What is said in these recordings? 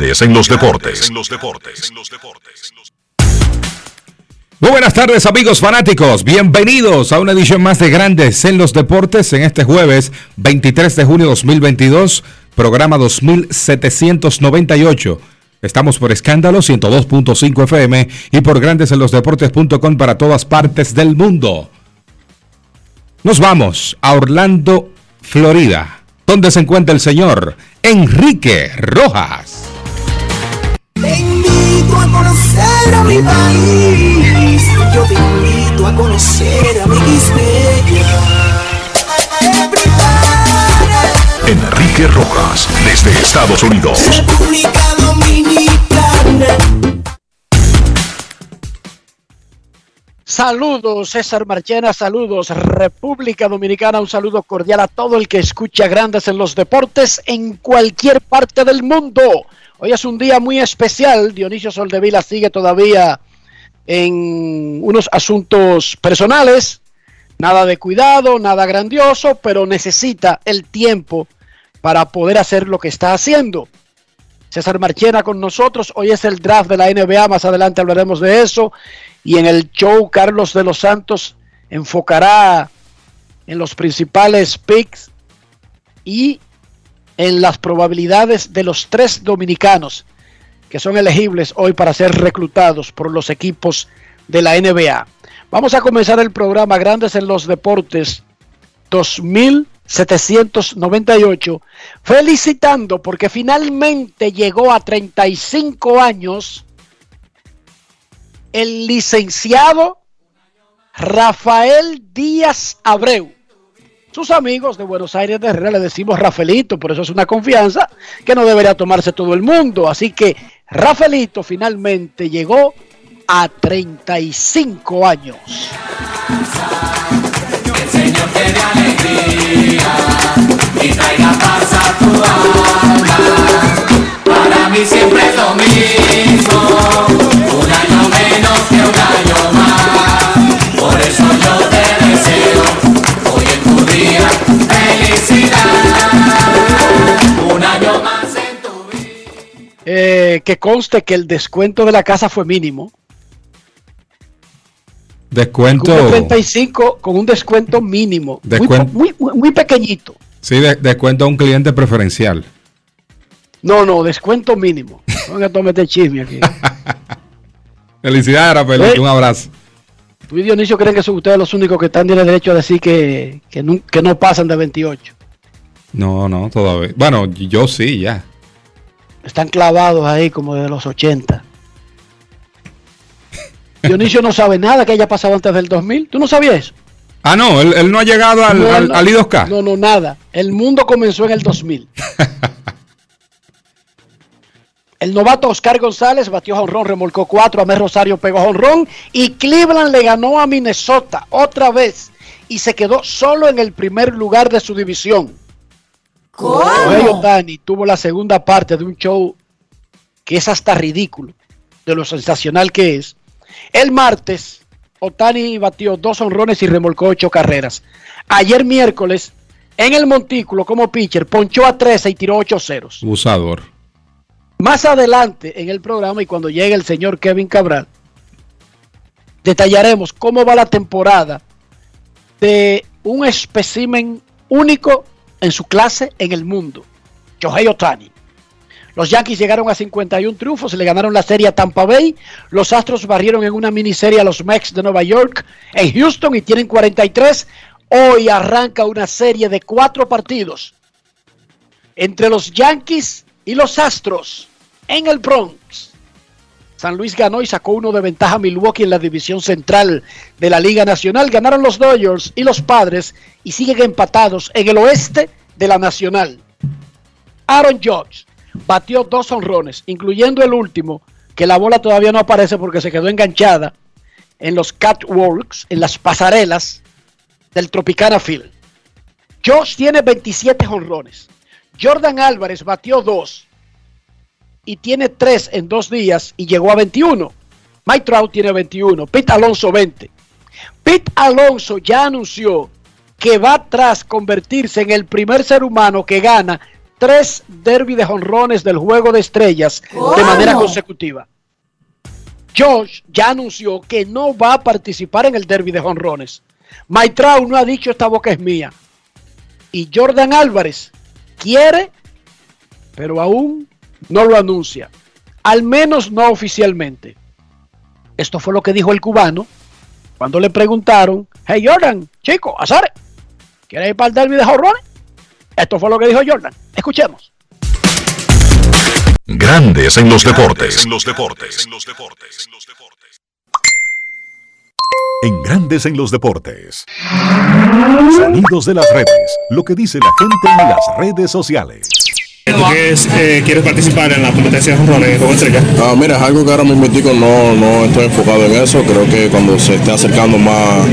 Grandes en los deportes. Muy buenas tardes amigos fanáticos, bienvenidos a una edición más de Grandes en los Deportes en este jueves 23 de junio 2022, programa 2798. Estamos por escándalo 102.5 FM y por grandesenlosdeportes.com para todas partes del mundo. Nos vamos a Orlando, Florida donde se encuentra el señor Enrique Rojas. Te invito a conocer a mi país, yo te invito a conocer a mi Enrique Rojas, desde Estados Unidos. República Dominicana. Saludos, César Marchena, saludos, República Dominicana, un saludo cordial a todo el que escucha Grandes en los Deportes en cualquier parte del mundo. Hoy es un día muy especial, Dionisio Soldevila sigue todavía en unos asuntos personales, nada de cuidado, nada grandioso, pero necesita el tiempo para poder hacer lo que está haciendo. César Marchena con nosotros, hoy es el draft de la NBA, más adelante hablaremos de eso. Y en el show Carlos de los Santos enfocará en los principales picks y en las probabilidades de los tres dominicanos que son elegibles hoy para ser reclutados por los equipos de la NBA. Vamos a comenzar el programa Grandes en los Deportes 2798 felicitando porque finalmente llegó a 35 años el licenciado Rafael Díaz Abreu. Sus amigos de Buenos Aires de Herrera le decimos Rafaelito, por eso es una confianza que no debería tomarse todo el mundo. Así que Rafaelito finalmente llegó a 35 años. Para mí siempre es lo mismo, un año menos que un año felicidad. Un año más en tu vida. Eh, que conste que el descuento de la casa fue mínimo. Descuento. Cumple 35 con un descuento mínimo. Muy, muy, muy- muy pequeñito. Sí, de- descuento a un cliente preferencial. No, no, descuento mínimo. Venga a meter chisme aquí. Felicidades, Rafael. Eh. Un abrazo. Tú y Dionisio creen que son ustedes los únicos que están tienen derecho a decir que, que, no, que no pasan de 28. No, no, todavía. Bueno, yo sí, ya. Están clavados ahí como de los 80. Dionisio no sabe nada que haya pasado antes del 2000. ¿Tú no sabías eso? Ah, no, él, él no ha llegado al, No, al, no. al I2K. No, no, nada. El mundo comenzó en el 2000. El novato Oscar González batió jonrón, remolcó cuatro, Amé Rosario pegó jonrón y Cleveland le ganó a Minnesota otra vez y se quedó solo en el primer lugar de su división. Shohei Ohtani tuvo la segunda parte de un show que es hasta ridículo de lo sensacional que es. El martes, Otani batió dos honrones y remolcó ocho carreras. Ayer miércoles, en el Montículo como pitcher, ponchó a 13 y tiró ocho ceros. Usador. Más adelante en el programa y cuando llegue el señor Kevin Cabral, detallaremos cómo va la temporada de un espécimen único en su clase en el mundo, Shohei Otani. Los Yankees llegaron a 51 triunfos, le ganaron la serie a Tampa Bay. Los Astros barrieron en una miniserie a los Mets de Nueva York en Houston y tienen 43. Hoy arranca una serie de cuatro partidos entre los Yankees y los Astros en el Bronx. San Luis ganó y sacó uno de ventaja a Milwaukee en la división central de la Liga Nacional. Ganaron los Dodgers y los Padres y siguen empatados en el oeste de la Nacional. Aaron Judge batió dos honrones, incluyendo el último, que la bola todavía no aparece porque se quedó enganchada en los catwalks, en las pasarelas del Tropicana Field. Josh tiene 27 honrones. Jordan Álvarez batió dos y tiene tres en dos días y llegó a 21. Mike Trout tiene 21. Pete Alonso 20. Pete Alonso ya anunció que va tras convertirse en el primer ser humano que gana tres derby de jonrones del juego de estrellas de manera consecutiva. Josh ya anunció que no va a participar en el derby de jonrones. Mike Trout no ha dicho esta boca es mía. Y Jordan Álvarez quiere, pero aún no lo anuncia. Al menos no oficialmente. Esto fue lo que dijo el cubano cuando le preguntaron, hey Jordan, chico, Azar, ¿quieres ir para el derby de jorrones? Esto fue lo que dijo Jordan. Escuchemos. Grandes en los deportes. En los deportes. En Grandes en los deportes. Sonidos de las redes. Lo que dice la gente en las redes sociales. ¿Tú quieres, eh, quieres participar en la competencia de jonrones en Juego Estrella? Ah, mira, es algo que ahora mismo no, no estoy enfocado en eso. Creo que cuando se esté acercando más,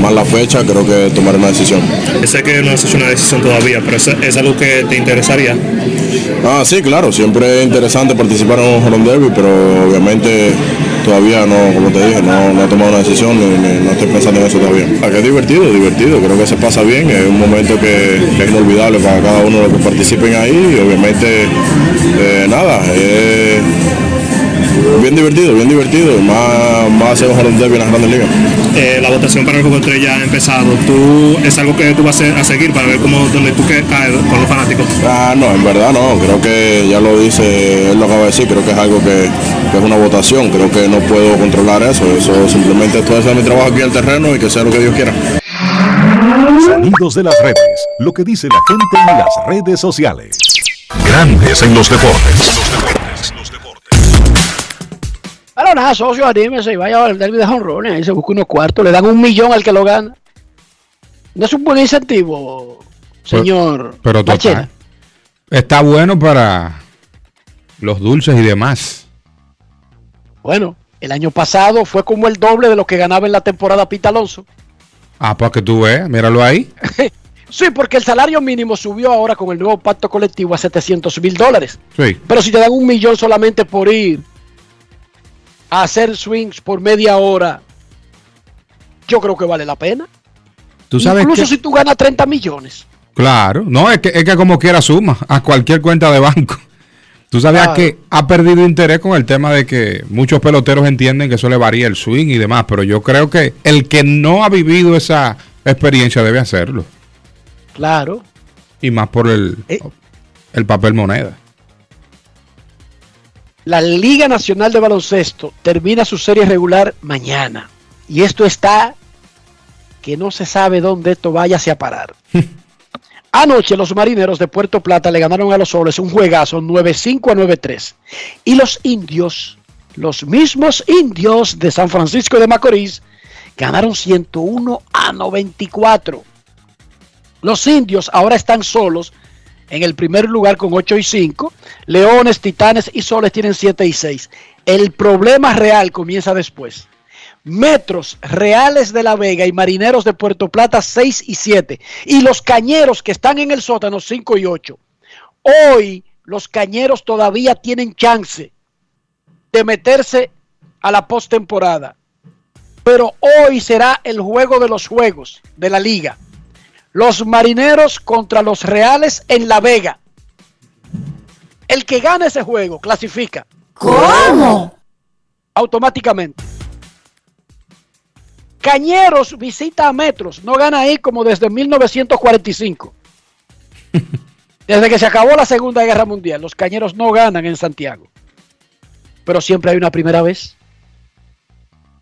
más la fecha, creo que tomaré una decisión. Sé que no has hecho una decisión todavía, pero es, es algo que te interesaría. Ah, sí, claro, siempre es interesante participar en un Home Derby, pero obviamente todavía no, como te dije, no, no he tomado una decisión, ni, ni- no estoy pensando en eso todavía. Ah, es divertido, divertido, creo que se pasa bien, es un momento que, que es inolvidable para cada uno de los que participen ahí, y obviamente, eh, nada, es bien divertido, bien divertido, más, más un Home Derby en las grandes ligas. Eh, la votación para el Juego Estrella ha empezado. ¿Tú, ¿Es algo que tú vas a, seguir para ver cómo donde tú caes con los fanáticos? Ah, no, en verdad no, creo que ya lo dice, él lo acaba de decir, creo que es algo que, que es una votación, creo que no puedo controlar eso, eso simplemente estoy haciendo mi trabajo aquí en el terreno y que sea lo que Dios quiera. Sonidos de las redes. Lo que dice la gente en las redes sociales. Grandes en los deportes. Pero nada, socio, anímese y vaya al derby de jonrones. Ahí se busca unos cuartos, le dan un millón al que lo gana. No es un buen incentivo, señor Pero Marchena. total. Está bueno para los dulces y demás. Bueno, el año pasado fue como el doble de lo que ganaba en la temporada Pita Alonso. Ah, pues que tú veas, míralo ahí. Sí, porque el salario mínimo subió ahora con el nuevo pacto colectivo a 700 mil dólares. Sí. Pero si te dan un millón solamente por ir a hacer swings por media hora, yo creo que vale la pena. Tú sabes Incluso que... si tú ganas 30 millones. Claro, no, es que, es que como quiera suma a cualquier cuenta de banco. Tú sabes Claro. que ha perdido interés con el tema de que muchos peloteros entienden que eso le varía el swing y demás, pero yo creo que el que no ha vivido esa experiencia debe hacerlo. Claro. Y más por el, Eh. el papel moneda. La Liga Nacional de Baloncesto termina su serie regular mañana. Y esto está que no se sabe dónde esto vaya a parar. Anoche los marineros de Puerto Plata le ganaron a los soles un juegazo 9-5 a 9-3. Y los indios, los mismos indios de San Francisco de Macorís, ganaron 101 a 94. Los indios ahora están solos en el primer lugar con 8 y 5. Leones, Titanes y Soles tienen 7 y 6. El problema real comienza después. Metros Reales de la Vega y Marineros de Puerto Plata 6 y 7. Y los Cañeros que están en el sótano 5 y 8. Hoy los Cañeros todavía tienen chance de meterse a la postemporada. Pero hoy será el juego de los juegos de la liga. Los marineros contra los reales en La Vega. El que gane ese juego clasifica. ¿Cómo? Automáticamente. Cañeros visita a Metros. No gana ahí como desde 1945. Desde que se acabó la Segunda Guerra Mundial, los cañeros no ganan en Santiago. Pero siempre hay una primera vez.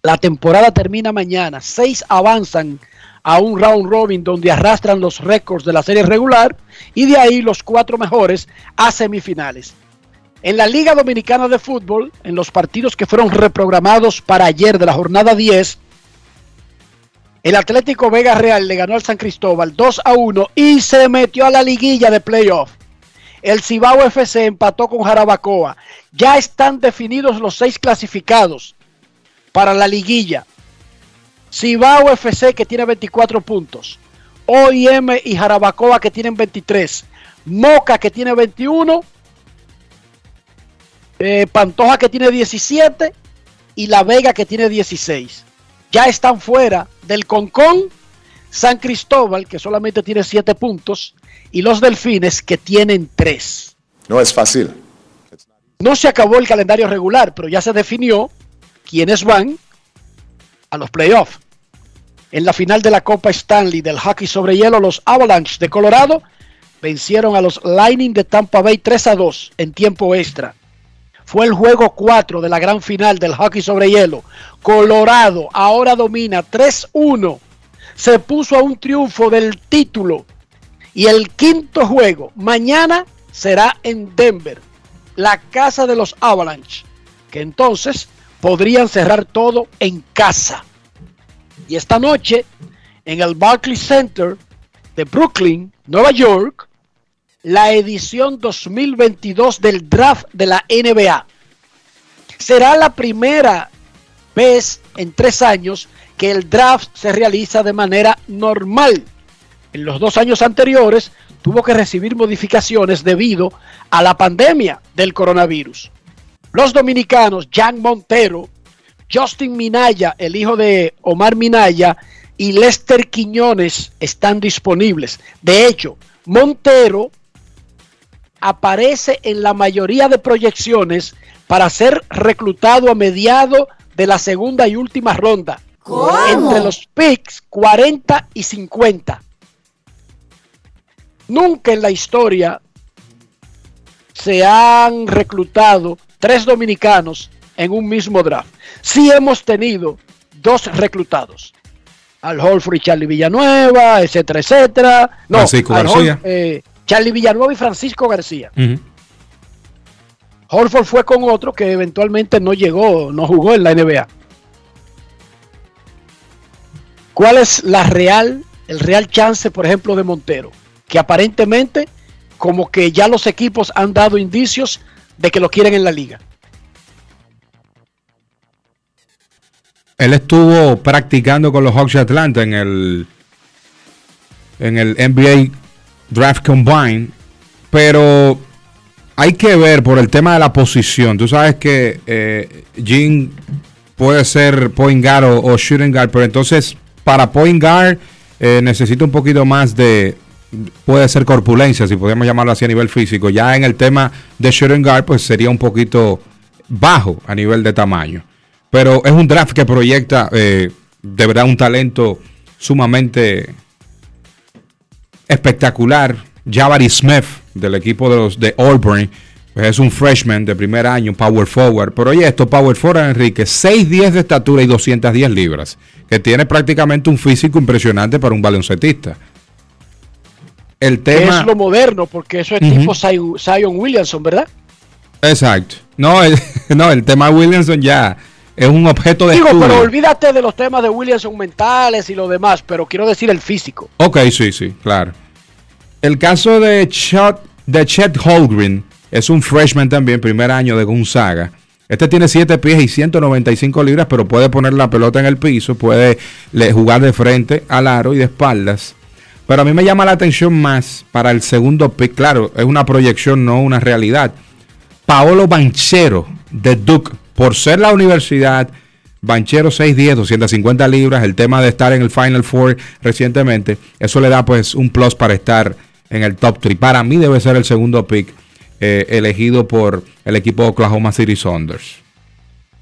La temporada termina mañana. Seis avanzan a un round robin donde arrastran los récords de la serie regular y de ahí los cuatro mejores a semifinales. En la Liga Dominicana de Fútbol, en los partidos que fueron reprogramados para ayer de la jornada 10, el Atlético Vega Real le ganó al San Cristóbal 2 a 1 y se metió a la liguilla de playoff. El Cibao FC empató con Jarabacoa. Ya están definidos los seis clasificados para la liguilla. Cibao FC que tiene 24 puntos. OIM y Jarabacoa que tienen 23. Moca que tiene 21. eh, Pantoja que tiene 17. Y La Vega que tiene 16. Ya están fuera del Concón. San Cristóbal que solamente tiene 7 puntos. Y los Delfines que tienen 3. No es fácil. No se acabó el calendario regular, pero ya se definió quiénes van a los playoffs. En la final de la Copa Stanley del hockey sobre hielo, los Avalanche de Colorado vencieron a los Lightning de Tampa Bay 3 a 2 en tiempo extra. Fue el juego 4 de la gran final del hockey sobre hielo. Colorado ahora domina 3-1. Se puso a un triunfo del título. Y el quinto juego mañana será en Denver, la casa de los Avalanche, que entonces podrían cerrar todo en casa. Y esta noche, en el Barclays Center de Brooklyn, Nueva York, la edición 2022 del draft de la NBA. Será la primera vez en tres años que el draft se realiza de manera normal. En los dos años anteriores tuvo que recibir modificaciones debido a la pandemia del coronavirus. Los dominicanos Jan Montero, Justin Minaya, el hijo de Omar Minaya, y Lester Quiñones están disponibles. De hecho, Montero aparece en la mayoría de proyecciones para ser reclutado a mediado de la segunda y última ronda. Entre los picks 40 y 50. Nunca en la historia se han reclutado tres dominicanos en un mismo draft. Sí hemos tenido dos reclutados. Al Holford y Charlie Villanueva, etcétera, etcétera. No, Francisco Al García. Eh, Charlie Villanueva y Francisco García. Ujú. Holford fue con otro que eventualmente no llegó, no jugó en la NBA. ¿Cuál es la real, el real chance, por ejemplo, de Montero? Que aparentemente, como que ya los equipos han dado indicios de que lo quieren en la liga. Él estuvo practicando con los Hawks de Atlanta en el en el NBA Draft Combine, pero hay que ver por el tema de la posición. Tú sabes que eh, puede ser point guard o, o shooting guard, pero entonces para point guard eh, necesita un poquito más de puede ser corpulencia, si podemos llamarlo así a nivel físico. Ya en el tema de shooting guard, pues sería un poquito bajo a nivel de tamaño. Pero es un draft que proyecta eh, de verdad un talento sumamente espectacular. Jabari Smith del equipo de los de Auburn pues es un freshman de primer año, power forward. Pero oye, esto power forward, Enrique, 6'10 de estatura y 210 libras, que tiene prácticamente un físico impresionante para un baloncetista. El tema es lo moderno, porque eso es tipo Zion Zion Williamson, ¿verdad? Exacto. No, el, no, el tema Williamson ya es un objeto de Digo, estudio. pero olvídate de los temas de Williamson mentales y lo demás, pero quiero decir el físico. Ok, sí, sí, claro. El caso de Chet, de Chet Holgren es un freshman también, primer año de Gonzaga. Este tiene 7 pies y 195 libras, pero puede poner la pelota en el piso, puede jugar de frente al aro y de espaldas. Pero a mí me llama la atención más para el segundo pick. Claro, es una proyección, no una realidad. Paolo Banchero de Duke, por ser la universidad, Banchero 6'10, 250 libras, el tema de estar en el Final Four recientemente, eso le da pues un plus para estar en el top 3. Para mí debe ser el segundo pick eh, elegido por el equipo Oklahoma City Saunders.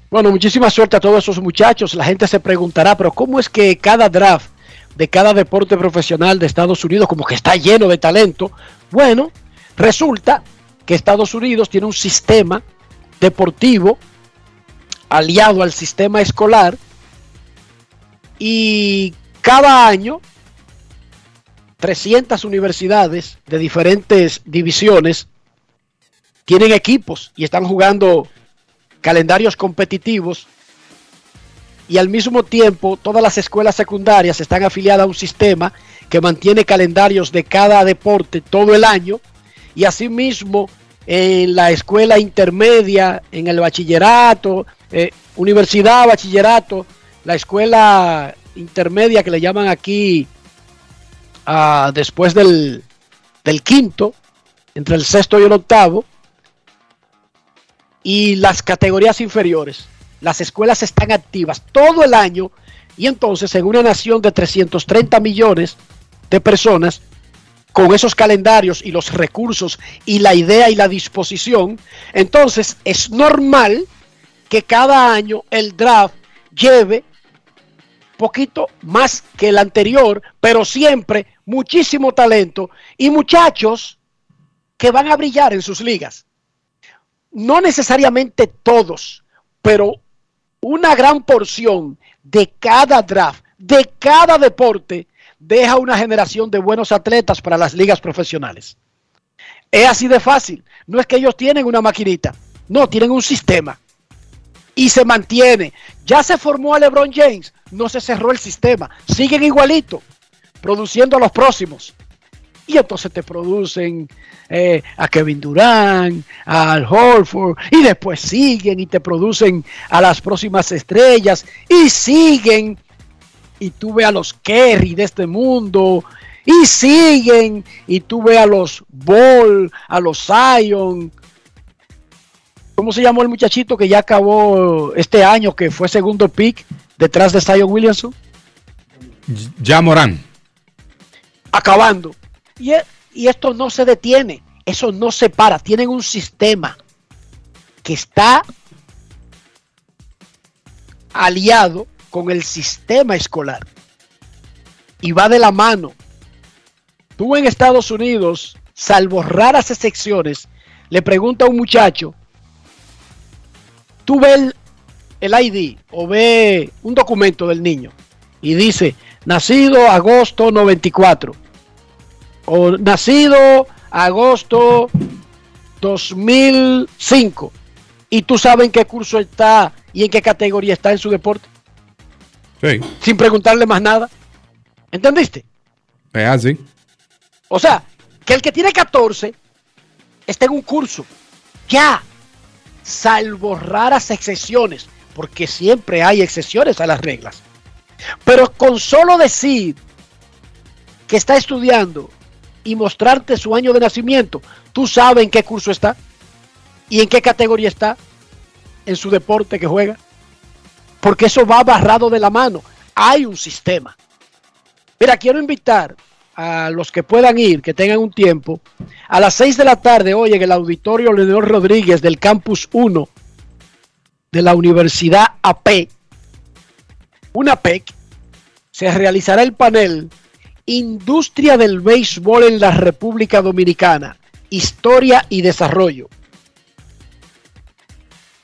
Bueno, muchísima suerte a todos esos muchachos. La gente se preguntará, pero ¿cómo es que cada draft de cada deporte profesional de Estados Unidos como que está lleno de talento? Bueno, Resulta que Estados Unidos tiene un sistema deportivo aliado al sistema escolar y cada año 300 universidades de diferentes divisiones tienen equipos y están jugando calendarios competitivos y al mismo tiempo todas las escuelas secundarias están afiliadas a un sistema que mantiene calendarios de cada deporte todo el año y asimismo en la escuela intermedia, en el bachillerato, eh, universidad, bachillerato, la escuela intermedia que le llaman aquí ah, después del, del quinto, entre el sexto y el octavo, y las categorías inferiores. Las escuelas están activas todo el año y entonces en una nación de 330 millones de personas, con esos calendarios y los recursos y la idea y la disposición, entonces es normal que cada año el draft lleve poquito más que el anterior, pero siempre muchísimo talento y muchachos que van a brillar en sus ligas. No necesariamente todos, pero una gran porción de cada draft, de cada deporte, deja una generación de buenos atletas para las ligas profesionales. Es así de fácil. No es que ellos tienen una maquinita. No, tienen un sistema. Y se mantiene. Ya se formó a LeBron James. No se cerró el sistema. Siguen igualito. Produciendo a los próximos. Y entonces te producen eh, a Kevin Durant, al Horford, y después siguen y te producen a las próximas estrellas, y siguen y tú ves a los Kerry de este mundo y siguen y tú ves a los Ball, a los Zion. ¿Cómo se llamó el muchachito que ya acabó este año que fue segundo pick detrás de Zion Williamson? Ya Morán. Acabando. Y, e, y esto no se detiene, eso no se para, tienen un sistema que está aliado con el sistema escolar. Y va de la mano. Tú en Estados Unidos, salvo raras excepciones, le pregunta a un muchacho, tú ves el, ID o ve un documento del niño y dice, nacido agosto 94 o nacido agosto 2005 y tú sabes en qué curso está y en qué categoría está en su deporte. Sin preguntarle más nada. ¿Entendiste? Es así. O sea, que el que tiene 14 está en un curso. Ya. Salvo raras excepciones. Porque siempre hay excepciones a las reglas. Pero con solo decir que está estudiando y mostrarte su año de nacimiento, tú sabes en qué curso está y en qué categoría está en su deporte que juega porque eso va barrado de la mano. Hay un sistema. Mira, quiero invitar a los que puedan ir, que tengan un tiempo, a las 6 de la tarde, hoy en el auditorio Leonor Rodríguez del Campus 1 de la Universidad AP, una PEC, se realizará el panel Industria del Béisbol en la República Dominicana, Historia y Desarrollo.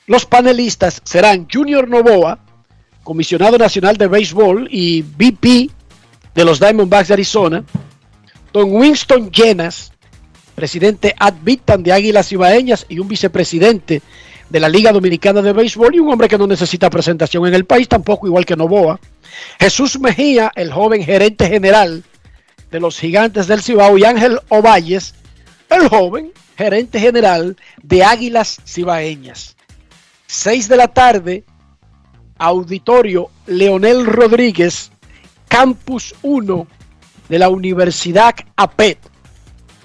Los panelistas serán Junior Novoa, comisionado nacional de béisbol y VP de los Diamondbacks de Arizona, don Winston Llenas, presidente ad vitam de Águilas Ibaeñas y un vicepresidente de la Liga Dominicana de Béisbol y un hombre que no necesita presentación en el país, tampoco igual que Novoa. Jesús Mejía, el joven gerente general de los Gigantes del Cibao, y Ángel Ovalles, el joven gerente general de Águilas Cibaeñas. Seis de la tarde, Auditorio Leonel Rodríguez, Campus 1 de la Universidad APET.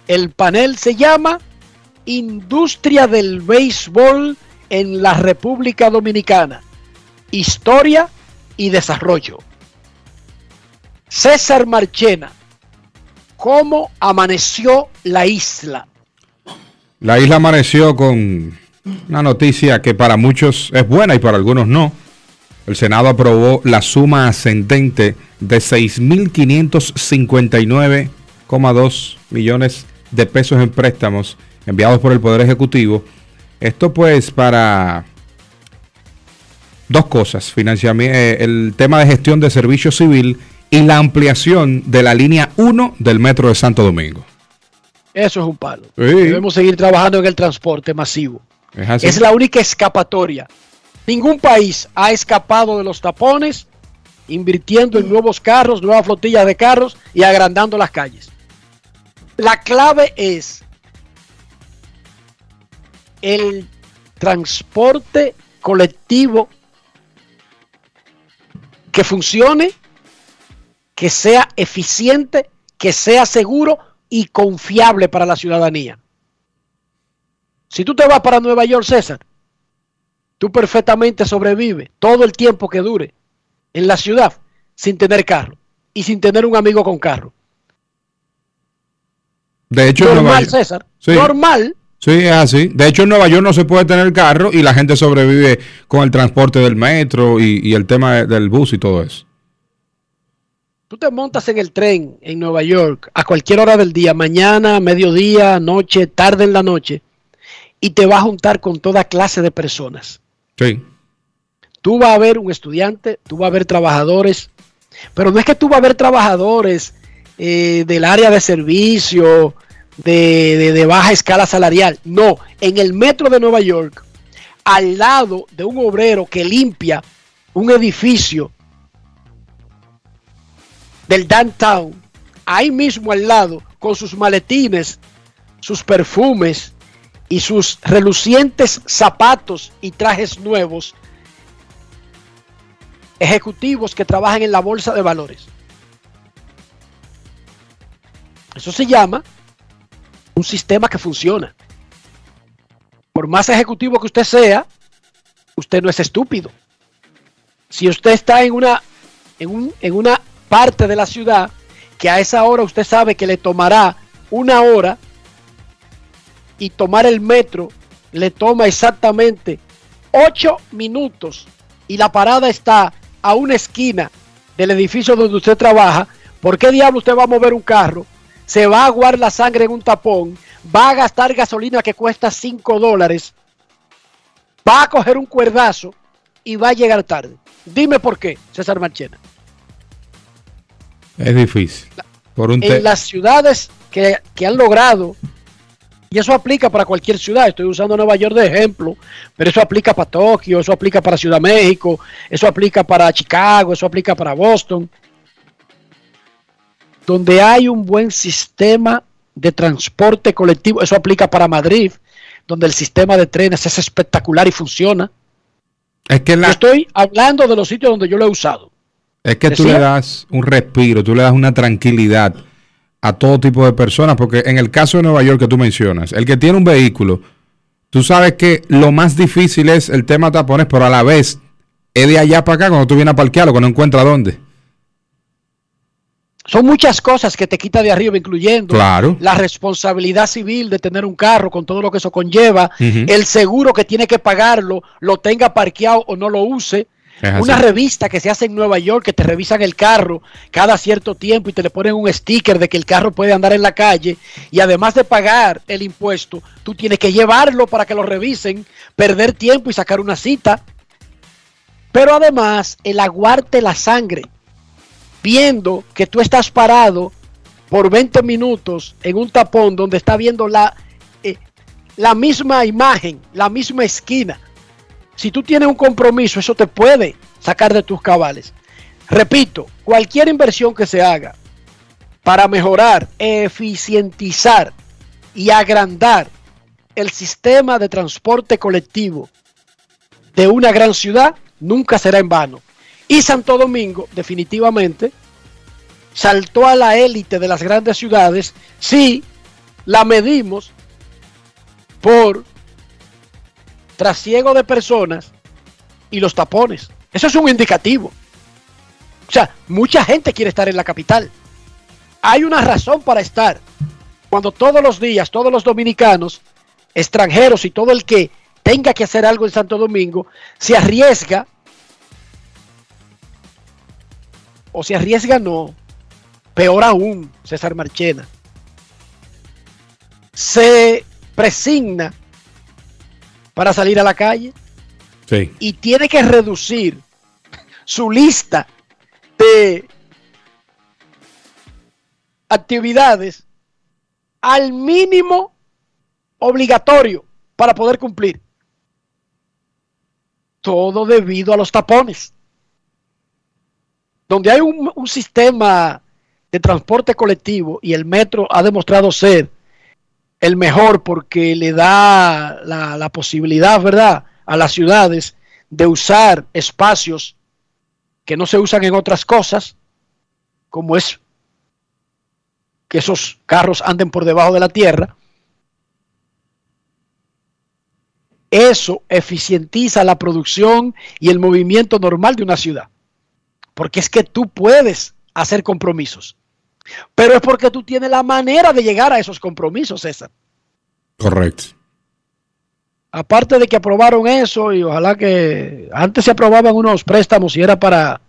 El panel se llama Industria del Béisbol en la República Dominicana. Historia y desarrollo. César Marchena, ¿cómo amaneció la isla? La isla amaneció con una noticia que para muchos es buena y para algunos no el Senado aprobó la suma ascendente de 6.559,2 millones de pesos en préstamos enviados por el Poder Ejecutivo. Esto pues para dos cosas, financiamiento, el tema de gestión de servicio civil y la ampliación de la línea 1 del Metro de Santo Domingo. Eso es un palo. Sí. Debemos seguir trabajando en el transporte masivo. Es así. Es la única escapatoria. Ningún país ha escapado de los tapones invirtiendo en nuevos carros, nuevas flotillas de carros y agrandando las calles. La clave es el transporte colectivo que funcione, que sea eficiente, que sea seguro y confiable para la ciudadanía. Si tú te vas para Nueva York, César, tú perfectamente sobrevives todo el tiempo que dure en la ciudad sin tener carro y sin tener un amigo con carro. De hecho, en Normal, York- César. Sí. Normal. Sí, es así. De hecho, en Nueva York no se puede tener carro y la gente sobrevive con el transporte del metro y, y el tema de- del bus y todo eso. Tú te montas en el tren en Nueva York a cualquier hora del día, mañana, mediodía, noche, tarde en la noche, y te vas a juntar con toda clase de personas. Sí. Tú vas a ver un estudiante, tú vas a ver trabajadores, pero no es que tú vas a ver trabajadores eh, del área de servicio, de, de- de baja escala salarial. No, en el metro de Nueva York, al lado de un obrero que limpia un edificio del downtown, ahí mismo al lado, con sus maletines, sus perfumes y sus relucientes zapatos y trajes nuevos, ejecutivos que trabajan en la bolsa de valores. Eso se llama un sistema que funciona. Por más ejecutivo que usted sea, usted no es estúpido. Si usted está en una, en, un- en una parte de la ciudad que a esa hora usted sabe que le tomará una hora y tomar el metro le toma exactamente ocho minutos y la parada está a una esquina del edificio donde usted trabaja, ¿por qué diablo usted va a mover un carro? Se va a aguar la sangre en un tapón, va a gastar gasolina que cuesta 5 dólares, va a coger un cuerdazo y va a llegar tarde. Dime por qué, César Marchena. Es difícil. Por un te- En las ciudades que, que han logrado, y eso aplica para cualquier ciudad, estoy usando Nueva York de ejemplo, pero eso aplica para Tokio, eso aplica para Ciudad México, eso aplica para Chicago, eso aplica para Boston, donde hay un buen sistema de transporte colectivo, eso aplica para Madrid, donde el sistema de trenes es espectacular y funciona. es que, Yo estoy hablando de los sitios donde yo lo he usado. es que tú decía- le das un respiro, tú le das una tranquilidad a todo tipo de personas, porque en el caso de Nueva York que tú mencionas, el que tiene un vehículo, tú sabes que lo más difícil es el tema tapones, pero a la vez es de allá para acá cuando tú vienes a parquearlo, que no encuentras dónde. Son muchas cosas que te quita de arriba, incluyendo Claro. la responsabilidad civil de tener un carro con todo lo que eso conlleva, el seguro que tiene que pagarlo, lo tenga parqueado o no lo use. Una revista que se hace en Nueva York que te revisan el carro cada cierto tiempo y te le ponen un sticker de que el carro puede andar en la calle y además de pagar el impuesto, tú tienes que llevarlo para que lo revisen, perder tiempo y sacar una cita. Pero además, el aguarte la sangre, viendo que tú estás parado por 20 minutos en un tapón donde está viendo la, eh, la misma imagen, la misma esquina. Si tú tienes un compromiso, eso te puede sacar de tus cabales. Repito, cualquier inversión que se haga para mejorar, eficientizar y agrandar el sistema de transporte colectivo de una gran ciudad nunca será en vano. Y Santo Domingo, definitivamente, saltó a la élite de las grandes ciudades si la medimos por trasiego de personas y los tapones. Eso es un indicativo. O sea, mucha gente quiere estar en la capital. Hay una razón para estar. Cuando todos los días, todos los dominicanos, extranjeros y todo el que tenga que hacer algo en Santo Domingo, se arriesga, o se arriesga no, peor aún, César Marchena, se presigna para salir a la calle Sí. y tiene que reducir su lista de actividades al mínimo obligatorio para poder cumplir. Todo debido a los tapones. Donde hay un, un sistema de transporte colectivo y el metro ha demostrado ser el mejor porque le da la, posibilidad, ¿verdad?, a las ciudades de usar espacios que no se usan en otras cosas, como es que esos carros anden por debajo de la tierra. Eso eficientiza la producción y el movimiento normal de una ciudad. Porque es que tú puedes hacer compromisos. Pero es porque tú tienes la manera de llegar a esos compromisos, César. Correcto. Aparte de que aprobaron eso y ojalá que antes se aprobaban unos préstamos y era para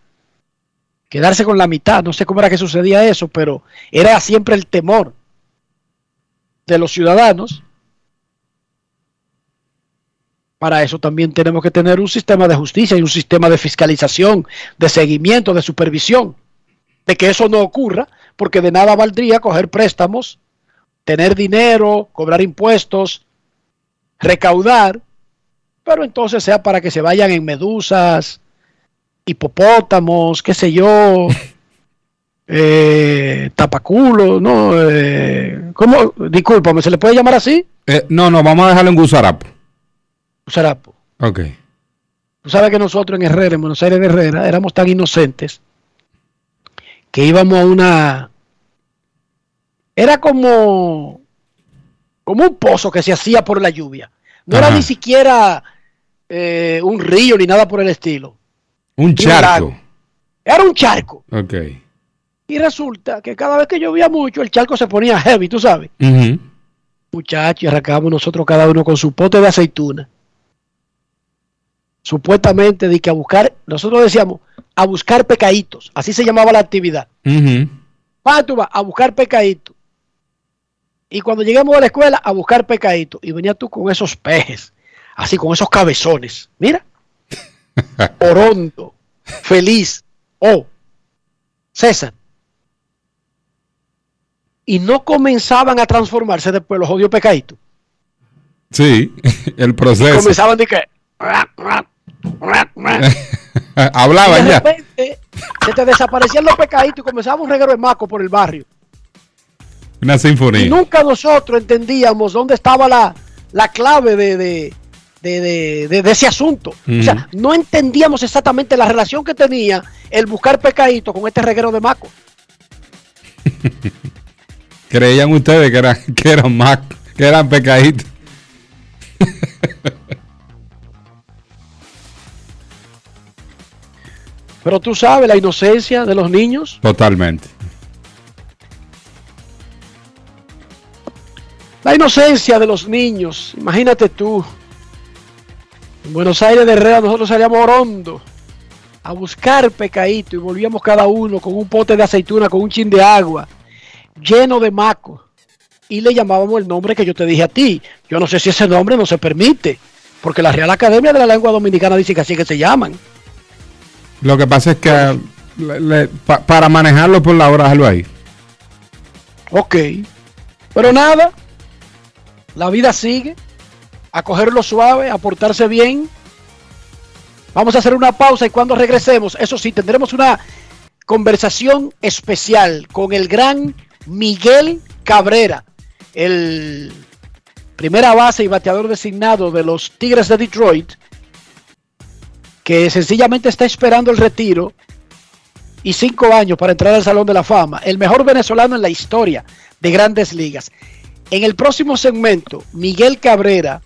quedarse con la mitad. No sé cómo era que sucedía eso, pero era siempre el temor de los ciudadanos. Para eso también tenemos que tener un sistema de justicia y un sistema de fiscalización, de seguimiento, de supervisión, de que eso no ocurra, porque de nada valdría coger préstamos, tener dinero, cobrar impuestos, recaudar, pero entonces sea para que se vayan en medusas, hipopótamos, qué sé yo, eh, tapaculo, ¿no? Eh, ¿Cómo? Discúlpame, ¿se le puede llamar así? Eh, no, no, vamos a dejarlo en Gusarapo. Sarapo. Ok. Tú sabes que nosotros en Herrera, en Buenos Aires de Herrera, éramos tan inocentes que íbamos a una... Era como, como un pozo que se hacía por la lluvia. No era ni siquiera eh, un río ni nada por el estilo. Un charco. Era un charco. Ok. Y resulta que cada vez que llovía mucho, el charco se ponía heavy, tú sabes. Ujú. Muchachos, y arrancábamos nosotros cada uno con su pote de aceituna. Supuestamente de que a buscar, nosotros decíamos, a buscar pecaditos. Así se llamaba la actividad. Ujú. ¿Para tú vas? A buscar pecaditos. Y cuando llegamos a la escuela, a buscar pecaditos. Y venía tú con esos pejes, así con esos cabezones. Mira. Orondo, feliz. Oh, César. Y no comenzaban a transformarse después los odios pecaditos. Sí, el proceso. Comenzaban de que. Hablaban de ya. se te desaparecían los pecaditos y comenzaba un reguero de maco por el barrio. Una Y sinfonía. nunca nosotros entendíamos dónde estaba la, la clave de, de, de- de- ese asunto. O sea, no entendíamos exactamente la relación que tenía el buscar pecadito con este reguero de maco. Creían ustedes que eran, que eran más, que eran pecaditos. Pero tú sabes la inocencia de los niños. Totalmente. La inocencia de los niños. Imagínate tú. En Buenos Aires de Herrera nosotros salíamos orondo a buscar pecadito y volvíamos cada uno con un pote de aceituna, con un chin de agua, lleno de maco. Y le llamábamos el nombre que yo te dije a ti. Yo no sé si ese nombre no se permite, porque la Real Academia de la Lengua Dominicana dice que así que se llaman. Lo que pasa es que le- le- pa- para manejarlo por la hora, déjalo ahí. Ok. Pero nada, la vida sigue. A cogerlo suave, a portarse bien. Vamos a hacer una pausa y cuando regresemos, eso sí, tendremos una conversación especial con el gran Miguel Cabrera, el primera base y bateador designado de los Tigres de Detroit, que sencillamente está esperando el retiro y cinco años para entrar al Salón de la Fama. El mejor venezolano en la historia de grandes ligas. En el próximo segmento, Miguel Cabrera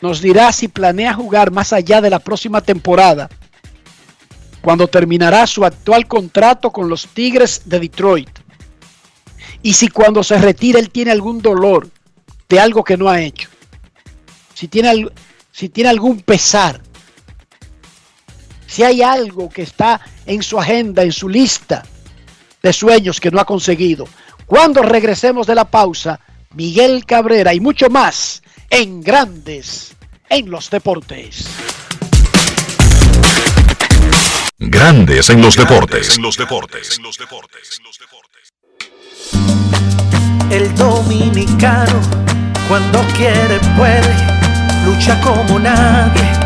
nos dirá si planea jugar más allá de la próxima temporada, cuando terminará su actual contrato con los Tigres de Detroit. Y si cuando se retire él tiene algún dolor de algo que no ha hecho. Si tiene, si tiene algún pesar. Si hay algo que está en su agenda, en su lista de sueños que no ha conseguido. Cuando regresemos de la pausa, Miguel Cabrera y mucho más en Grandes en los Deportes. Grandes en los deportes. En los deportes. El dominicano, cuando quiere, puede, lucha como nadie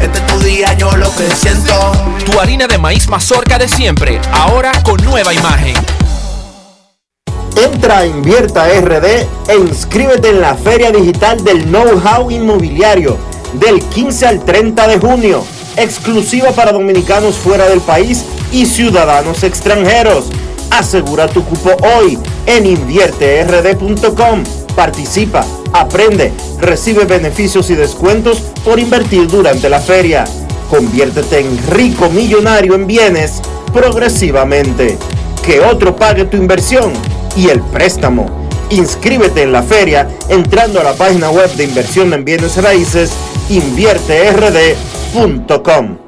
Este es tu día, yo lo que siento. Tu harina de maíz mazorca de siempre, ahora con nueva imagen. Entra a Invierta RD e inscríbete en la Feria Digital del Know-How Inmobiliario del 15 al 30 de junio, exclusiva para dominicanos fuera del país y ciudadanos extranjeros. Asegura tu cupo hoy en invierterd.com. Participa, aprende, recibe beneficios y descuentos por invertir durante la feria. Conviértete en rico millonario en bienes progresivamente. Que otro pague tu inversión y el préstamo. Inscríbete en la feria entrando a la página web de inversión en bienes raíces invierterd.com.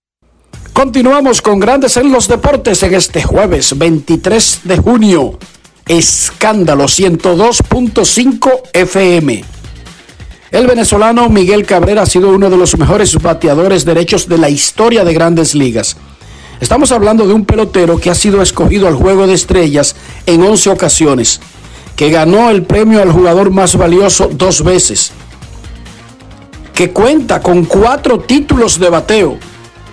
Continuamos con Grandes en los Deportes en este jueves 23 de junio. Escándalo 102.5 FM. El venezolano Miguel Cabrera ha sido uno de los mejores bateadores derechos de la historia de grandes ligas. Estamos hablando de un pelotero que ha sido escogido al Juego de Estrellas en 11 ocasiones, que ganó el premio al jugador más valioso dos veces, que cuenta con cuatro títulos de bateo,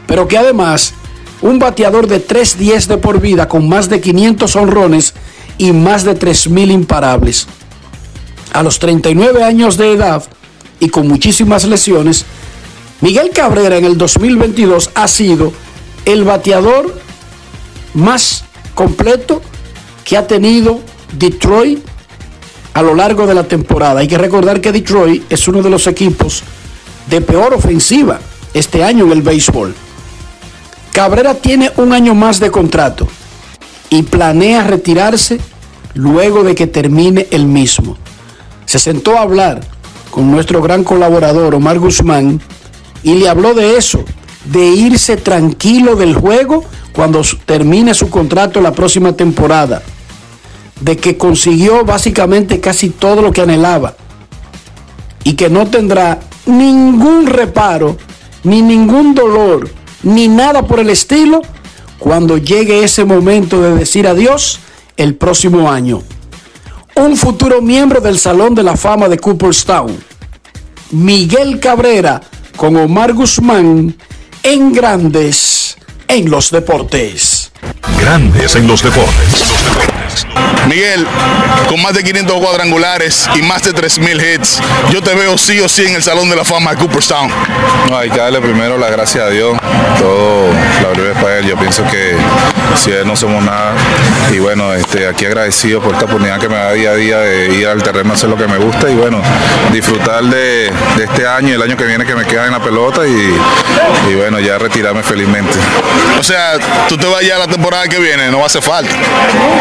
pero que además un bateador de 3-10 de por vida con más de 500 honrones y más de 3.000 imparables. A los 39 años de edad y con muchísimas lesiones, Miguel Cabrera en el 2022 ha sido el bateador más completo que ha tenido Detroit a lo largo de la temporada. Hay que recordar que Detroit es uno de los equipos de peor ofensiva este año en el béisbol. Cabrera tiene un año más de contrato y planea retirarse luego de que termine el mismo. Se sentó a hablar con nuestro gran colaborador Omar Guzmán y le habló de eso, de irse tranquilo del juego cuando termine su contrato la próxima temporada, de que consiguió básicamente casi todo lo que anhelaba y que no tendrá ningún reparo, ni ningún dolor, ni nada por el estilo cuando llegue ese momento de decir adiós el próximo año. Un futuro miembro del Salón de la Fama de Cooperstown, Miguel Cabrera con Omar Guzmán en Grandes en los Deportes. Grandes en los deportes. Miguel, con más de 500 cuadrangulares y más de 3.000 hits, yo te veo sí o sí en el Salón de la Fama de Cooperstown. No, hay que darle primero las gracias a Dios. Todo la gloria es para Él. Yo pienso que si Él no somos nada. Y bueno, este, aquí agradecido por esta oportunidad que me da día a día de ir al terreno a hacer lo que me gusta y bueno, disfrutar de, de este año y el año que viene que me queda en la pelota y, y bueno, ya retirarme felizmente. O sea, tú te vas ya la temporada que viene, no va a hacer falta.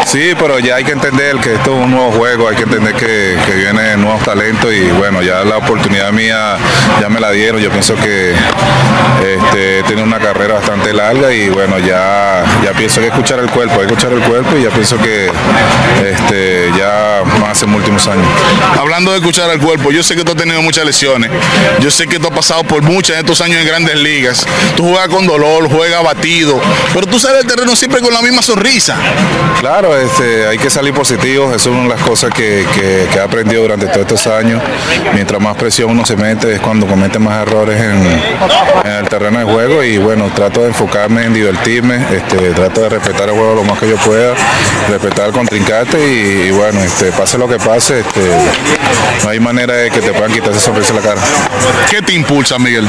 Sí, pero ya hay que entender que esto es un nuevo juego, hay que entender que, que vienen nuevos talentos y bueno, ya la oportunidad mía ya me la dieron. Yo pienso que este, tiene una carrera bastante larga y bueno, ya, ya pienso que escuchar el cuerpo, hay que escuchar el cuerpo y ya pienso que este, ya ser últimos años. Hablando de escuchar al cuerpo, yo sé que tú has tenido muchas lesiones, yo sé que tú has pasado por muchas de estos años en grandes ligas, tú juegas con dolor, juegas batido, pero tú sales del terreno siempre con la misma sonrisa. Claro, este, hay que salir positivos, es una de las cosas que, que- he aprendido durante todos estos años. Mientras más presión uno se mete es cuando comete más errores en, en el terreno de juego y bueno, trato de enfocarme en divertirme, este, trato de respetar el juego lo más que yo pueda, respetar al contrincante y, y bueno, este, pase lo que pase, este, no hay manera de que te puedan quitar esa sonrisa de la cara. ¿Qué te impulsa, Miguel?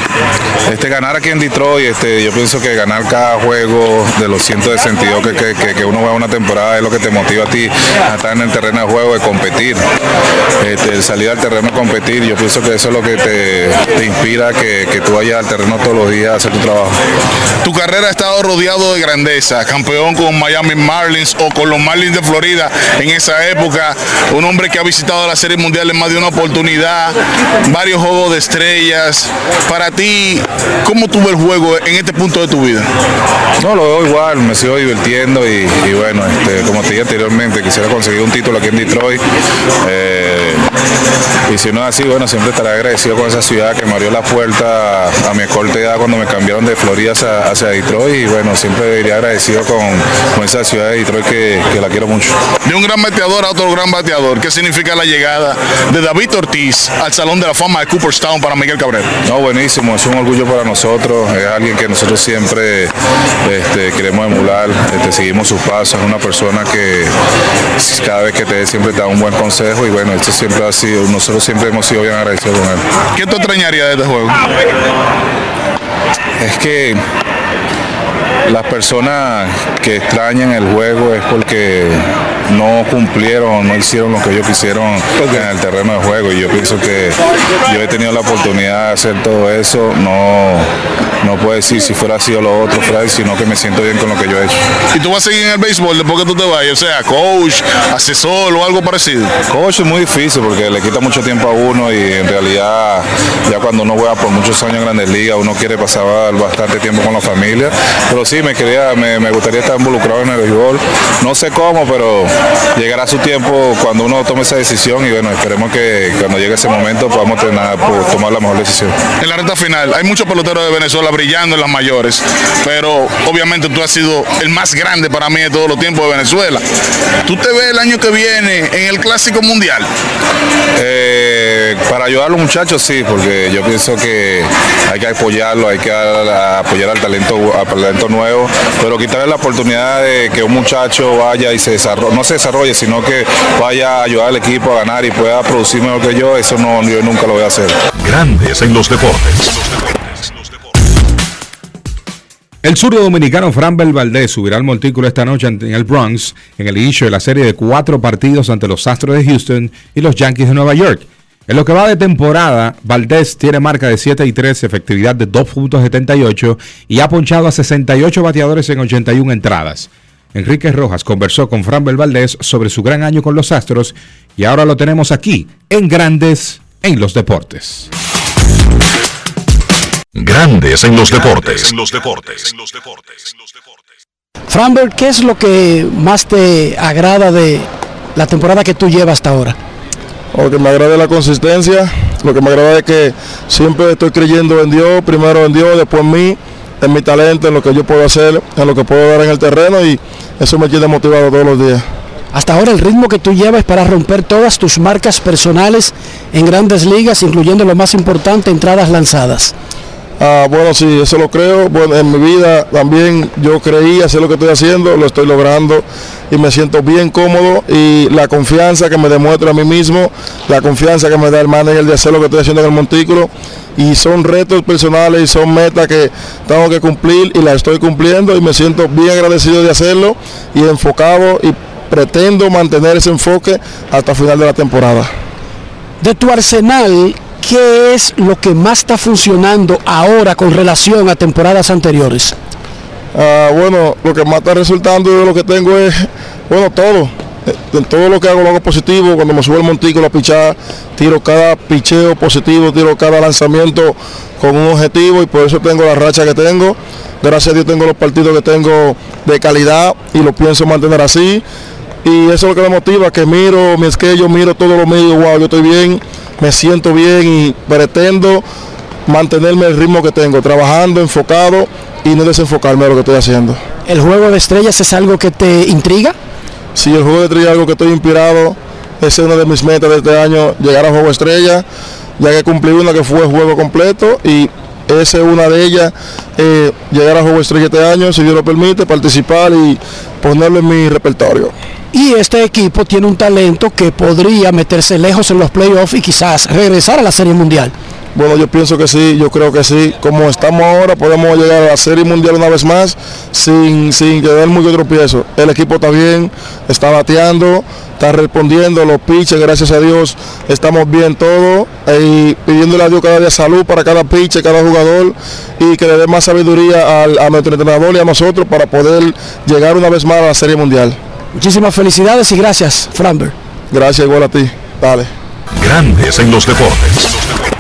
Este, ganar aquí en Detroit, este, yo pienso que ganar cada juego de los 162 que, que, que, que uno va a una temporada es lo que te motiva a ti a estar en el terreno de juego, de competir. Este, el salir al terreno a competir, yo pienso que eso es lo que te, te inspira que, que tú vayas al terreno todos los días a hacer tu trabajo. Tu carrera ha estado rodeado de grandeza, campeón con Miami Marlins o con los Marlins de Florida en esa época, un hombre que ha visitado la Serie Mundial en más de una oportunidad, varios juegos de estrellas. Para ti, ¿cómo tuvo el juego en este punto de tu vida? No, lo veo igual, me sigo divirtiendo y, bueno, este, como te dije anteriormente, quisiera conseguir un título aquí en Detroit. eh, y si no es así, bueno, siempre estaré agradecido con esa ciudad que me abrió la puerta a mi corta edad cuando me cambiaron de Florida hacia, hacia Detroit y bueno, siempre iré agradecido con, con esa ciudad de Detroit que, que la quiero mucho. De un gran bateador a otro gran bateador, ¿qué significa la llegada de David Ortiz al Salón de la Fama de Cooperstown para Miguel Cabrera? No, buenísimo, es un orgullo para nosotros, es alguien que nosotros siempre este, queremos emular, este, seguimos sus pasos, es una persona que cada vez que te dé siempre te da un buen consejo y bueno, esto siempre ha sido, nosotros siempre hemos sido bien agradecidos con él. ¿Qué tú extrañarías de este juego? Es que las personas que extrañan el juego es porque no cumplieron, no hicieron lo que ellos quisieron en el terreno de juego. Y yo pienso que yo he tenido la oportunidad de hacer todo eso. No, no puedo decir si fuera así o lo otro, sino que me siento bien con lo que yo he hecho. ¿Y tú vas a seguir en el béisbol después que tú te vayas? O sea, coach, asesor o algo parecido. Coach es muy difícil porque le quita mucho tiempo a uno y en realidad ya cuando uno juega por muchos años en Grandes Ligas uno quiere pasar bastante tiempo con la familia. Pero sí, me, quería, me, me gustaría estar involucrado en el béisbol. No sé cómo, pero llegará su tiempo cuando uno tome esa decisión y bueno, esperemos que cuando llegue ese momento podamos tener, pues, tomar la mejor decisión. En la recta final, hay muchos peloteros de Venezuela brillando en las mayores, pero obviamente tú has sido el más grande para mí de todos los tiempos de Venezuela. ¿Tú te ves el año que viene en el Clásico Mundial? Eh, para ayudar a los muchachos sí, porque yo pienso que hay que apoyarlo, hay que apoyar al talento, al talento nuevo, pero quitarle la oportunidad de que un muchacho vaya y se desarrolle, no se desarrolle, sino que vaya a ayudar al equipo a ganar y pueda producir mejor que yo, eso no, yo nunca lo voy a hacer. Grandes en los deportes. El zurdo dominicano Framber Valdés subirá al montículo esta noche en el Bronx en el inicio de la serie de cuatro partidos ante los Astros de Houston y los Yankees de Nueva York. En lo que va de temporada, Valdés tiene marca de 7 y 3, efectividad de 2.78 y ha ponchado a 68 bateadores en 81 entradas. Enrique Rojas conversó con Framber Valdés sobre su gran año con los Astros y ahora lo tenemos aquí en Grandes en los Deportes. Grandes en los deportes. En los deportes. Framber, ¿qué es lo que más te agrada de la temporada que tú llevas hasta ahora? Lo que me agrada es la consistencia, Lo que me agrada es que siempre estoy creyendo en Dios, primero en Dios, después en mí, en mi talento, en lo que yo puedo hacer, en lo que puedo dar en el terreno y eso me tiene motivado todos los días. Hasta ahora el ritmo que tú llevas para romper todas tus marcas personales en grandes ligas, incluyendo lo más importante, entradas lanzadas. Ah, bueno, sí, eso lo creo. Bueno, en mi vida también yo creí hacer lo que estoy haciendo, lo estoy logrando y me siento bien cómodo y la confianza que me demuestra a mí mismo, la confianza que me da el manager de hacer lo que estoy haciendo en el montículo y son retos personales y son metas que tengo que cumplir y las estoy cumpliendo y me siento bien agradecido de hacerlo y enfocado y pretendo mantener ese enfoque hasta el final de la temporada. De tu arsenal, ¿qué es lo que más está funcionando ahora con relación a temporadas anteriores? Ah, bueno, lo que más está resultando de lo que tengo es, bueno, todo. Eh, En todo lo que hago lo hago positivo. Cuando me subo el montículo a pichar, tiro cada picheo positivo, tiro cada lanzamiento con un objetivo y por eso tengo la racha que tengo. Gracias a Dios tengo los partidos que tengo de calidad y lo pienso mantener así. Y eso es lo que me motiva, que miro mi esquello, miro todo lo mío, wow, yo estoy bien, me siento bien y pretendo mantenerme el ritmo que tengo, trabajando, enfocado y no desenfocarme de lo que estoy haciendo. ¿El juego de estrellas es algo que te intriga? Sí, el juego de estrella es algo que estoy inspirado. Esa es una de mis metas de este año, llegar a juego estrella, ya que cumplí una que fue juego completo y esa es una de ellas, eh, llegar a juego estrella este año, si Dios lo permite, participar y ponerlo en mi repertorio. Y este equipo tiene un talento que podría meterse lejos en los playoffs y quizás regresar a la Serie Mundial. Bueno, yo pienso que sí, yo creo que sí. Como estamos ahora, podemos llegar a la Serie Mundial una vez más sin, sin quedar muy tropiezo. El equipo está bien, está bateando, está respondiendo, los pitches, gracias a Dios, estamos bien todos. Y pidiéndole a Dios cada día salud para cada pitcher, cada jugador y que le dé más sabiduría al- a nuestro entrenador y a nosotros para poder llegar una vez más a la Serie Mundial. Muchísimas felicidades y gracias, Framber. Gracias igual a ti. Dale. Grandes en los deportes.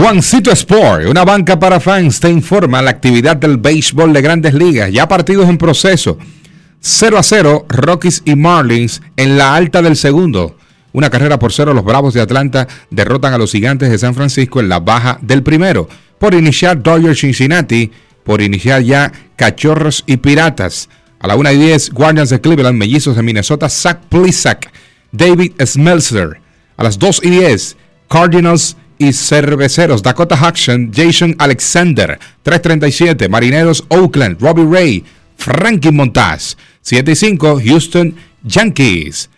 Juancito Sport, una banca para fans, te informa la actividad del béisbol de grandes ligas. Ya partidos en proceso. 0 a 0, Rockies y Marlins en la alta del segundo. Una carrera por cero, los Bravos de Atlanta derrotan a los Gigantes de San Francisco en la baja del primero. Por iniciar Dodgers Cincinnati, por iniciar ya Cachorros y Piratas. A la 1 y 10, Guardians de Cleveland, Mellizos de Minnesota, Zach Plisak, David Smeltzer. A las 2 y 10, Cardinals y Cerveceros, Dakota Hudson, Jason Alexander, 337, Marineros Oakland, Robbie Ray, Frankie Montaz, 7 y 5, Houston Yankees,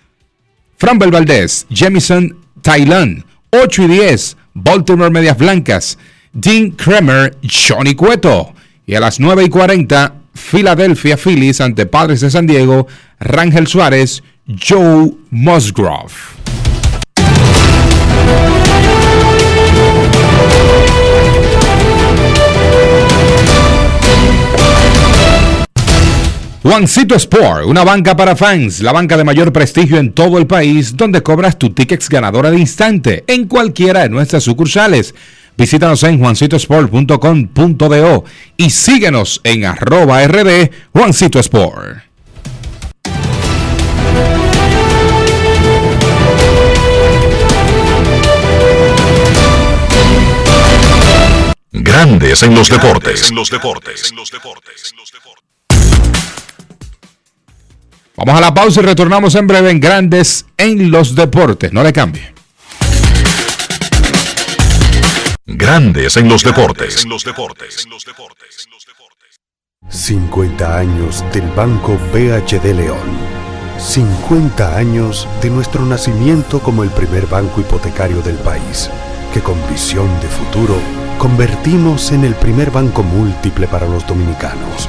Framber Valdez, Jamison Thailand, 8 y 10, Baltimore Medias Blancas, Dean Kremer, Johnny Cueto. Y a las 9 y 40, Philadelphia Phillies ante Padres de San Diego, Rangel Suárez, Joe Musgrove. Juancito Sport, una banca para fans, la banca de mayor prestigio en todo el país, donde cobras tu tickets ganadora de instante en cualquiera de nuestras sucursales. Visítanos en juancitosport.com.do y síguenos en arroba rd Juancito Sport. Grandes en los deportes. En los deportes. Vamos a la pausa y retornamos en breve en Grandes en los deportes. No le cambie. Grandes en los deportes. En los deportes. 50 años del Banco BHD León. 50 años de nuestro nacimiento como el primer banco hipotecario del país, que con visión de futuro convertimos en el primer banco múltiple para los dominicanos.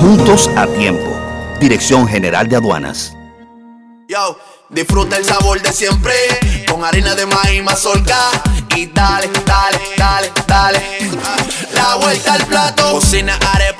Juntos a tiempo. Dirección General de Aduanas. Yo, disfruta el sabor de siempre con harina de maíz mazorca y dale, dale, dale, dale. La vuelta al plato, cocina arepa,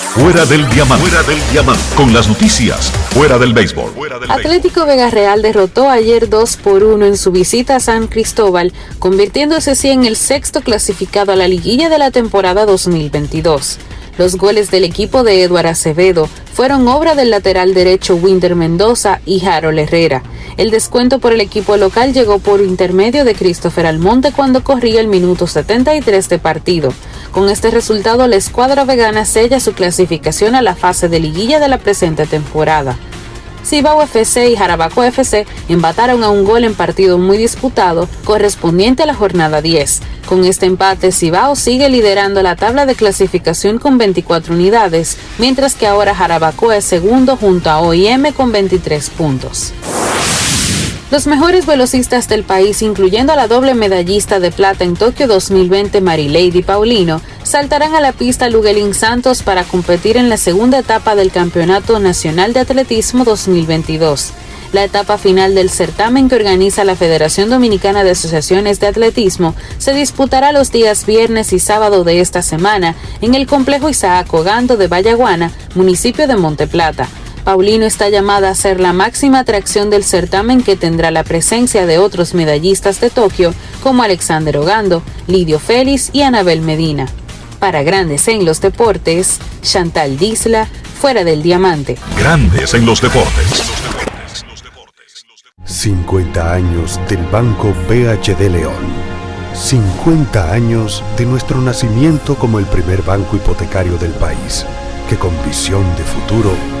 Fuera del diamante. Fuera del diamante. Con las noticias. Fuera del béisbol. Atlético Vega Real derrotó ayer 2 por 1 en su visita a San Cristóbal, convirtiéndose así en el sexto clasificado a la liguilla de la temporada 2022. Los goles del equipo de Eduard Acevedo fueron obra del lateral derecho Winder Mendoza y Harold Herrera. El descuento por el equipo local llegó por intermedio de Christopher Almonte cuando corría el minuto 73 de partido. Con este resultado, la escuadra vegana sella su clasificación a la fase de liguilla de la presente temporada. Cibao FC y Jarabaco FC embataron a un gol en partido muy disputado correspondiente a la jornada 10. Con este empate, Cibao sigue liderando la tabla de clasificación con 24 unidades, mientras que ahora Jarabaco es segundo junto a OIM con 23 puntos. Los mejores velocistas del país, incluyendo a la doble medallista de plata en Tokio 2020 Marilady Paulino, saltarán a la pista Luguelín Santos para competir en la segunda etapa del Campeonato Nacional de Atletismo 2022. La etapa final del certamen que organiza la Federación Dominicana de Asociaciones de Atletismo se disputará los días viernes y sábado de esta semana en el complejo Isaac Ogando de Vallaguana, municipio de Monteplata. Paulino está llamada a ser la máxima atracción del certamen que tendrá la presencia de otros medallistas de Tokio como Alexander Ogando, Lidio Félix y Anabel Medina. Para Grandes en los Deportes, Chantal Disla, fuera del diamante. Grandes en los deportes. 50 años del Banco BHD León. 50 años de nuestro nacimiento como el primer banco hipotecario del país, que con visión de futuro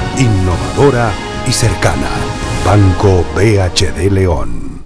innovadora y cercana. Banco BHD León.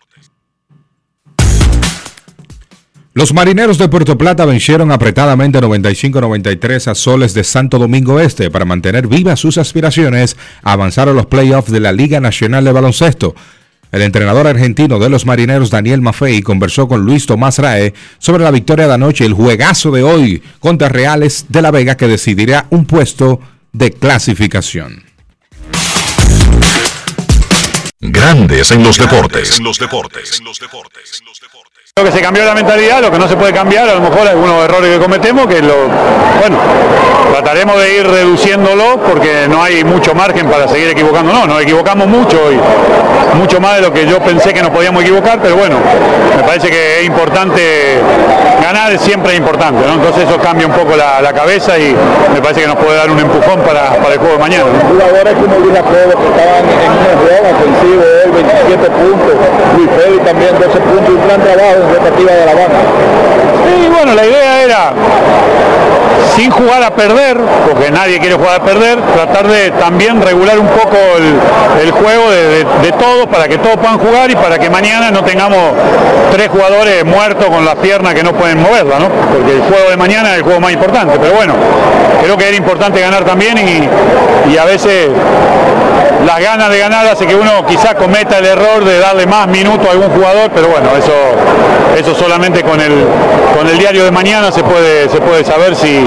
marineros de Puerto Plata vencieron apretadamente 95-93 a Soles de Santo Domingo Este para mantener vivas sus aspiraciones a avanzar a los playoffs de la Liga Nacional de Baloncesto. El entrenador argentino de los marineros, Daniel Maffei, conversó con Luis Tomás Rae sobre la victoria de anoche y el juegazo de hoy contra Reales de la Vega que decidirá un puesto de clasificación. Grandes en los deportes. Lo que se cambió la mentalidad, lo que no se puede cambiar, a lo mejor algunos errores que cometemos, que lo, bueno, trataremos de ir reduciéndolo porque no hay mucho margen para seguir equivocándonos, nos equivocamos mucho y mucho más de lo que yo pensé que nos podíamos equivocar, pero bueno, me parece que es importante, ganar siempre es importante, ¿no? entonces eso cambia un poco la, la cabeza y me parece que nos puede dar un empujón para, para el juego de mañana. ¿no? Jugadores como Luis Alfredo que estaban en un juego ofensivo, él 27 puntos, Luis Félix también 12 puntos, un gran trabajo en respectiva de la banda. Sí, bueno, la idea era, sin jugar a perder, porque nadie quiere jugar a perder, tratar de también regular un poco el, juego de, de- todos para que todos puedan jugar y para que mañana no tengamos tres jugadores muertos con las piernas que no pueden moverla, ¿no? Porque el juego de mañana es el juego más importante. Pero bueno, creo que era importante ganar también y a veces las ganas de ganar hace que uno quizá cometa el error de darle más minutos a algún jugador, pero bueno, eso, eso solamente con el, con el diario de mañana se puede, se puede saber si,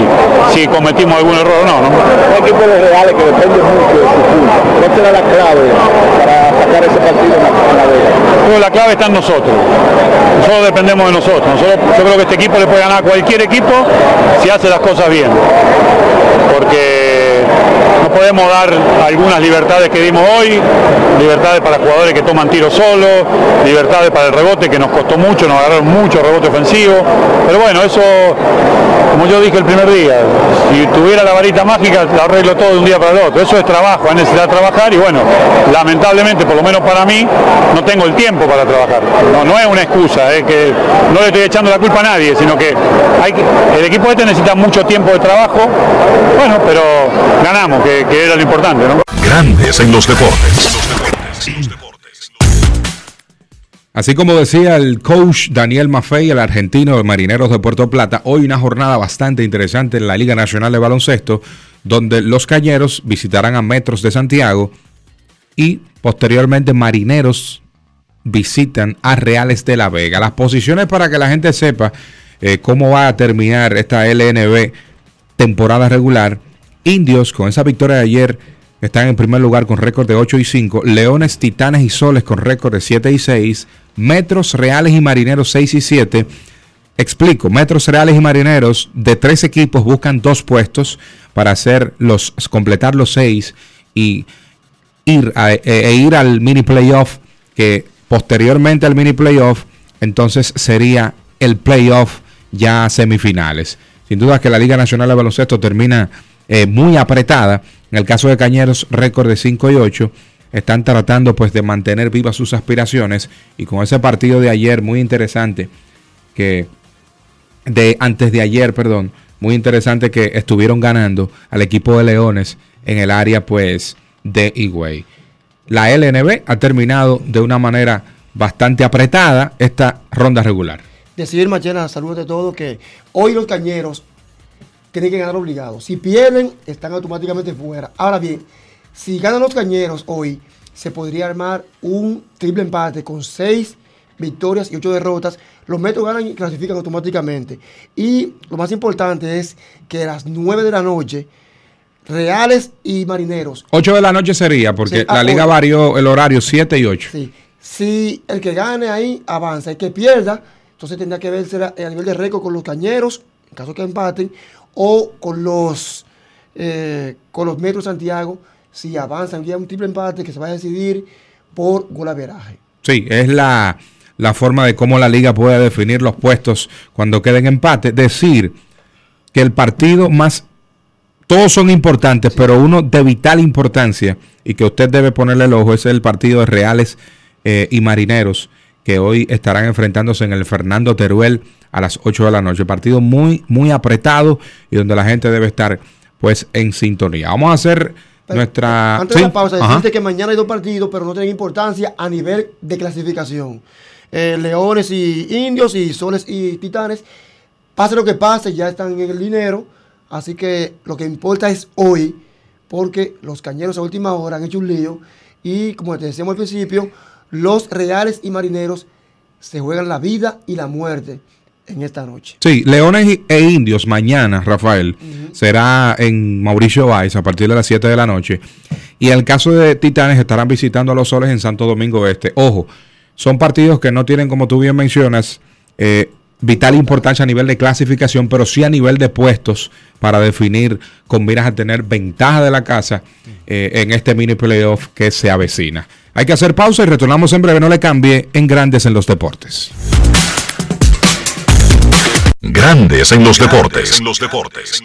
si cometimos algún error o no. ¿no? Un equipo de Reales que depende mucho de su. ¿Cuál será la clave para sacar ese partido en la, en la Vega? Pero la clave está en nosotros. Nosotros dependemos de nosotros. Nosotros- Yo creo que este equipo le puede ganar a cualquier equipo si hace las cosas bien. Porque no podemos dar algunas libertades que dimos hoy, libertades para jugadores que toman tiros solos, libertades para el rebote que nos costó mucho, nos agarraron mucho rebote ofensivo. Pero bueno, eso, como yo dije el primer día, si tuviera la varita mágica, la arreglo todo de un día para el otro. Eso es trabajo, hay necesidad de trabajar y bueno, lamentablemente, por lo menos para mí, no tengo el tiempo para trabajar. No, no es una excusa, es que no le estoy echando la culpa a nadie, sino que, que el equipo este necesita mucho tiempo de trabajo, bueno, pero ganamos, que, que era lo importante, ¿no? Grandes en los deportes. Así como decía el coach Daniel Maffei, el argentino de Marineros de Puerto Plata, hoy una jornada bastante interesante en la Liga Nacional de Baloncesto, donde los Cañeros visitarán a Metros de Santiago y posteriormente Marineros visitan a Reales de la Vega. Las posiciones para que la gente sepa eh, cómo va a terminar esta LNB temporada regular. Indios con esa victoria de ayer están en primer lugar con récord de 8 y 5. Leones, Titanes y Soles con récord de 7 y 6. Metros, Reales y Marineros 6 y 7. Explico, Metros, Reales y Marineros de tres equipos buscan dos puestos para hacer los, completar los seis y ir, a- e, e ir al mini playoff que posteriormente al mini playoff entonces sería el playoff ya semifinales. Sin duda que la Liga Nacional de Baloncesto termina eh, muy apretada. En el caso de Cañeros, récord de 5 y 8. Están tratando pues de mantener vivas sus aspiraciones y con ese partido de ayer muy interesante que de antes de ayer, perdón, muy interesante que estuvieron ganando al equipo de Leones en el área pues de Higüey. La LNB ha terminado de una manera bastante apretada esta ronda regular. Decidir Machena, saludos de todo, que hoy los cañeros tienen que ganar obligados. Si pierden, están automáticamente fuera. Ahora bien, si ganan los cañeros hoy, se podría armar un triple empate con seis victorias y ocho derrotas. Los metros ganan y clasifican automáticamente. Y lo más importante es que a las 9 de la noche, Reales y Marineros. 8 de la noche sería, porque Sí, la ah, liga varió el horario 7 y 8. Sí. Si el que gane ahí avanza, el que pierda, entonces tendrá que verse a a nivel de récord con los cañeros, en caso que empaten, o con los eh, con los metros Santiago, si avanzan, ya un triple empate que se va a decidir por golaveraje. Sí, es la, la forma de cómo la liga puede definir los puestos cuando queden empate. Decir que el partido más... Todos son importantes, pero uno de vital importancia y que usted debe ponerle el ojo es el partido de Reales eh, y Marineros, que hoy estarán enfrentándose en el Fernando Teruel a las 8 de la noche. Partido muy, muy apretado y donde la gente debe estar pues en sintonía. Vamos a hacer nuestra... Antes ¿Sí? de la pausa, Ajá. decirte que mañana hay dos partidos, pero no tienen importancia a nivel de clasificación. Eh, Leones y Indios y Soles y Titanes. Pase lo que pase, ya están en el dinero. Así que lo que importa es hoy, porque los cañeros a última hora han hecho un lío. Y como te decíamos al principio, los reales y marineros se juegan la vida y la muerte en esta noche. Sí, Leones e Indios mañana, Rafael, será en Mauricio Valls a partir de las 7 de la noche. Y el caso de Titanes estarán visitando a los Soles en Santo Domingo Este. Ojo, son partidos que no tienen, como tú bien mencionas, eh, vital importancia a nivel de clasificación, pero sí a nivel de puestos para definir con miras a tener ventaja de la casa eh, en este mini playoff que se avecina. Hay que hacer pausa y retornamos en breve, no le cambie en Grandes en los Deportes. Grandes en los deportes. En los deportes.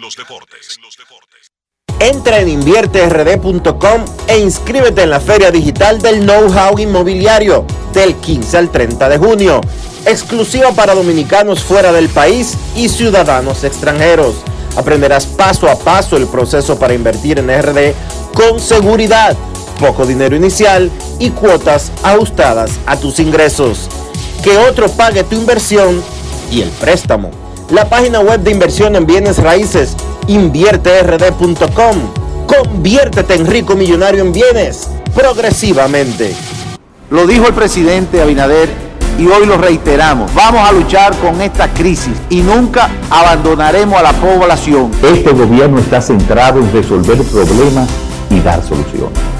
Entra en invierterd.com e inscríbete en la Feria Digital del Know-How Inmobiliario del 15 al 30 de junio, exclusiva para dominicanos fuera del país y ciudadanos extranjeros. Aprenderás paso a paso el proceso para invertir en RD con seguridad, poco dinero inicial y cuotas ajustadas a tus ingresos. Que otro pague tu inversión y el préstamo. La página web de inversión en bienes raíces invierterd.com. Conviértete en rico millonario en bienes progresivamente. Lo dijo el presidente Abinader y hoy lo reiteramos. Vamos a luchar con esta crisis y nunca abandonaremos a la población. Este gobierno está centrado en resolver problemas y dar soluciones.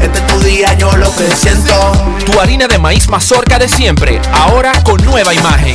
Este es tu día, yo lo. Tu harina de maíz mazorca de siempre, ahora con nueva imagen.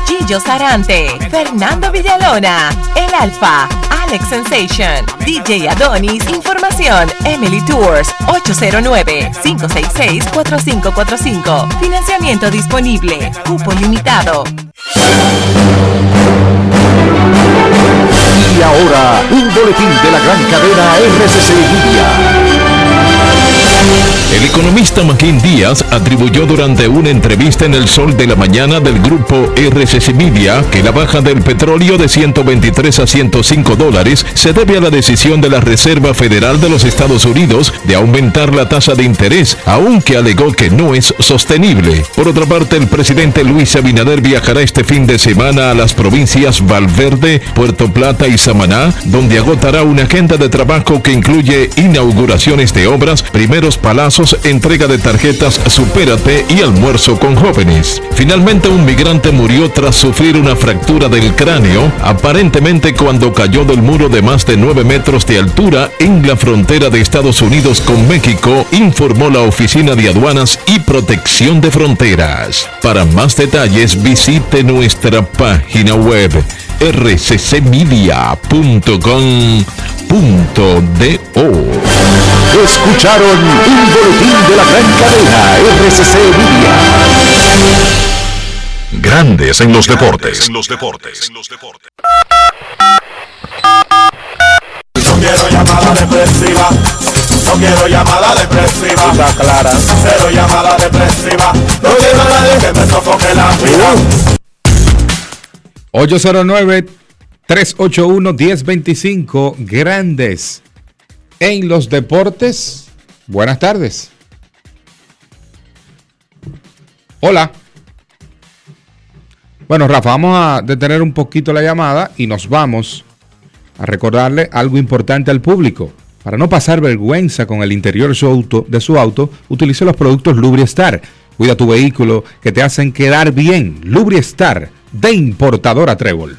Sarante, Fernando Villalona, El Alfa, Alex Sensation, DJ Adonis, Información, Emily Tours, 809-566-4545. Financiamiento disponible, cupo limitado. Y ahora, un boletín de la gran cadena RCC Media. El economista Maquín Díaz atribuyó durante una entrevista en El Sol de la Mañana del grupo RCC Media que la baja del petróleo de 123 a 105 dólares se debe a la decisión de la Reserva Federal de los Estados Unidos de aumentar la tasa de interés, aunque alegó que no es sostenible. Por otra parte, el presidente Luis Abinader viajará este fin de semana a las provincias Valverde, Puerto Plata y Samaná, donde agotará una agenda de trabajo que incluye inauguraciones de obras, primeros palazos, entrega de tarjetas Supérate y almuerzo con jóvenes. Finalmente un migrante murió tras sufrir una fractura del cráneo, aparentemente cuando cayó del muro de más de 9 metros de altura en la frontera de Estados Unidos con México, informó la Oficina de Aduanas y Protección de Fronteras. Para más detalles visite nuestra página web rccmedia.com.do. Escucharon un boletín de la gran cadena RCC Media. Grandes en los deportes. No quiero llamada depresiva. No quiero llamada depresiva. Está clara. Cero llamada depresiva. No quiero a nadie que me sofoque la vida. 809-381-1025. Grandes en los deportes. Buenas tardes. Hola. Bueno, Rafa, vamos a detener un poquito la llamada y nos vamos a recordarle algo importante al público. Para no pasar vergüenza con el interior de su auto, de su auto utilice los productos Lubriestar. Cuida tu vehículo que te hacen quedar bien. Lubriestar de importadora Trébol.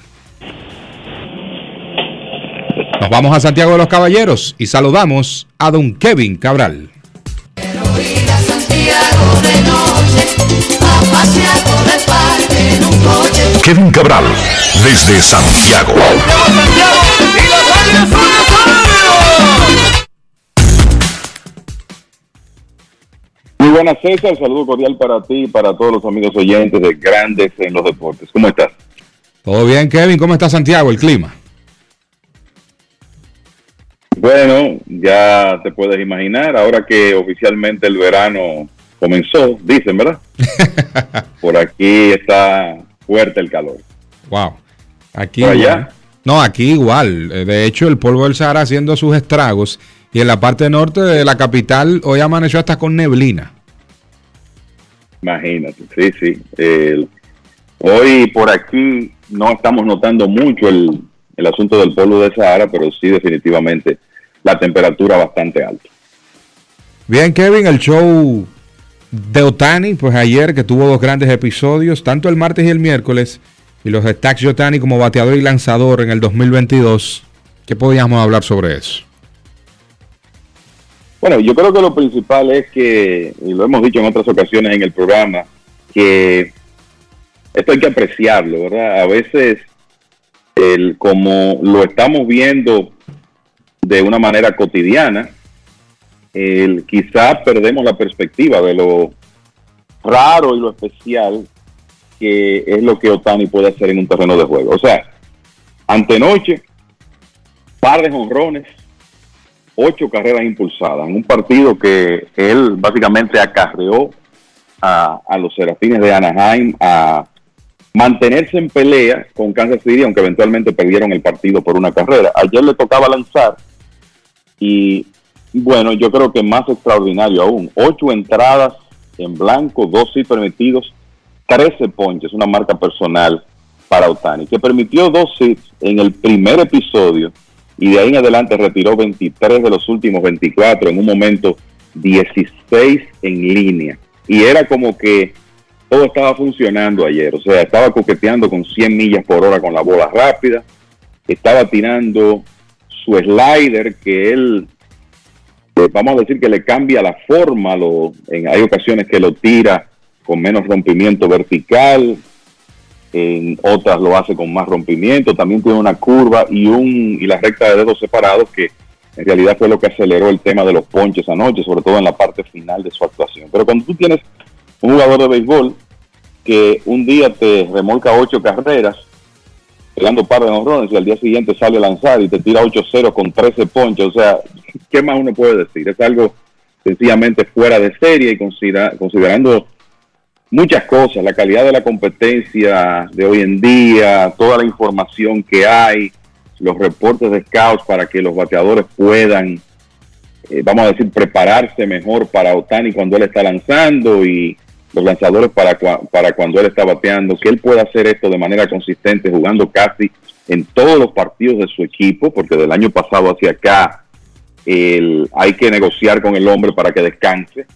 Nos vamos a Santiago de los Caballeros y saludamos a don Kevin Cabral. Kevin Cabral, desde Santiago. Muy buenas César, saludo cordial para ti y para todos los amigos oyentes de Grandes en los Deportes. ¿Cómo estás? Todo bien, Kevin. ¿Cómo está Santiago, el clima? Bueno, ya te puedes imaginar, ahora que oficialmente el verano comenzó, dicen, ¿verdad? Por aquí está fuerte el calor. Wow. Aquí ¿Por igual. allá? No, aquí igual. Eh, De hecho, el polvo del Sahara haciendo sus estragos y en la parte norte de la capital hoy amaneció hasta con neblina. Imagínate, sí, sí. Hoy por aquí no estamos notando mucho el, el asunto del polvo de Sahara, pero sí definitivamente la temperatura bastante alta. Bien, Kevin, el show de Otani, pues ayer que tuvo dos grandes episodios, tanto el martes y el miércoles, y los stacks de Otani como bateador y lanzador en el 2022. ¿Qué podíamos hablar sobre eso? Bueno, yo creo que lo principal es que, y lo hemos dicho en otras ocasiones en el programa, que esto hay que apreciarlo, ¿verdad? A veces, el, como lo estamos viendo de una manera cotidiana, el, quizá perdemos la perspectiva de lo raro y lo especial que es lo que Otani puede hacer en un terreno de juego. O sea, antenoche, par de jonrones, ocho carreras impulsadas en un partido que él básicamente acarreó a, a los Serafines de Anaheim a mantenerse en pelea con Kansas City, aunque eventualmente perdieron el partido por una carrera. Ayer le tocaba lanzar y bueno, yo creo que más extraordinario aún, ocho entradas en blanco, dos sí permitidos, 13 ponches, una marca personal para Otani, que permitió dos hits en el primer episodio y de ahí en adelante retiró 23 de los últimos 24, en un momento 16 en línea. Y era como que todo estaba funcionando ayer, o sea, estaba coqueteando con 100 millas por hora con la bola rápida, estaba tirando su slider que él, eh, vamos a decir que le cambia la forma, lo, en, hay ocasiones que lo tira con menos rompimiento vertical, en otras lo hace con más rompimiento, también tiene una curva y un y la recta de dedos separados que en realidad fue lo que aceleró el tema de los ponches anoche, sobre todo en la parte final de su actuación. Pero cuando tú tienes un jugador de béisbol que un día te remolca ocho carreras, pegando par de honrones y al día siguiente sale a lanzar y te tira 8-0 con 13 ponches, o sea, ¿qué más uno puede decir? Es algo sencillamente fuera de serie y considera- considerando muchas cosas, la calidad de la competencia de hoy en día, toda la información que hay, los reportes de scouts para que los bateadores puedan, eh, vamos a decir, prepararse mejor para Otani cuando él está lanzando y los lanzadores para, para cuando él está bateando, que él pueda hacer esto de manera consistente, jugando casi en todos los partidos de su equipo, porque del año pasado hacia acá el- hay que negociar con el hombre para que descanse.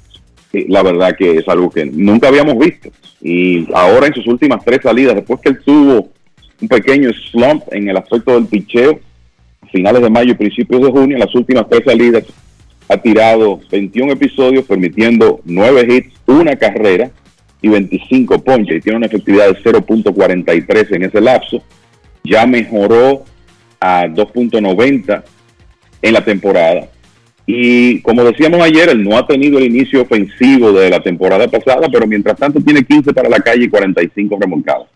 Sí, la verdad que es algo que nunca habíamos visto. Y ahora en sus últimas tres salidas, después que él tuvo un pequeño slump en el aspecto del picheo, finales de mayo y principios de junio, en las últimas tres salidas ha tirado 21 episodios, permitiendo 9 hits, una carrera y 25 ponches. Y tiene una efectividad de 0.43 en ese lapso. Ya mejoró a 2.90 en la temporada. Y como decíamos ayer, él no ha tenido el inicio ofensivo de la temporada pasada, pero mientras tanto tiene 15 para la calle y 45 remolcadas.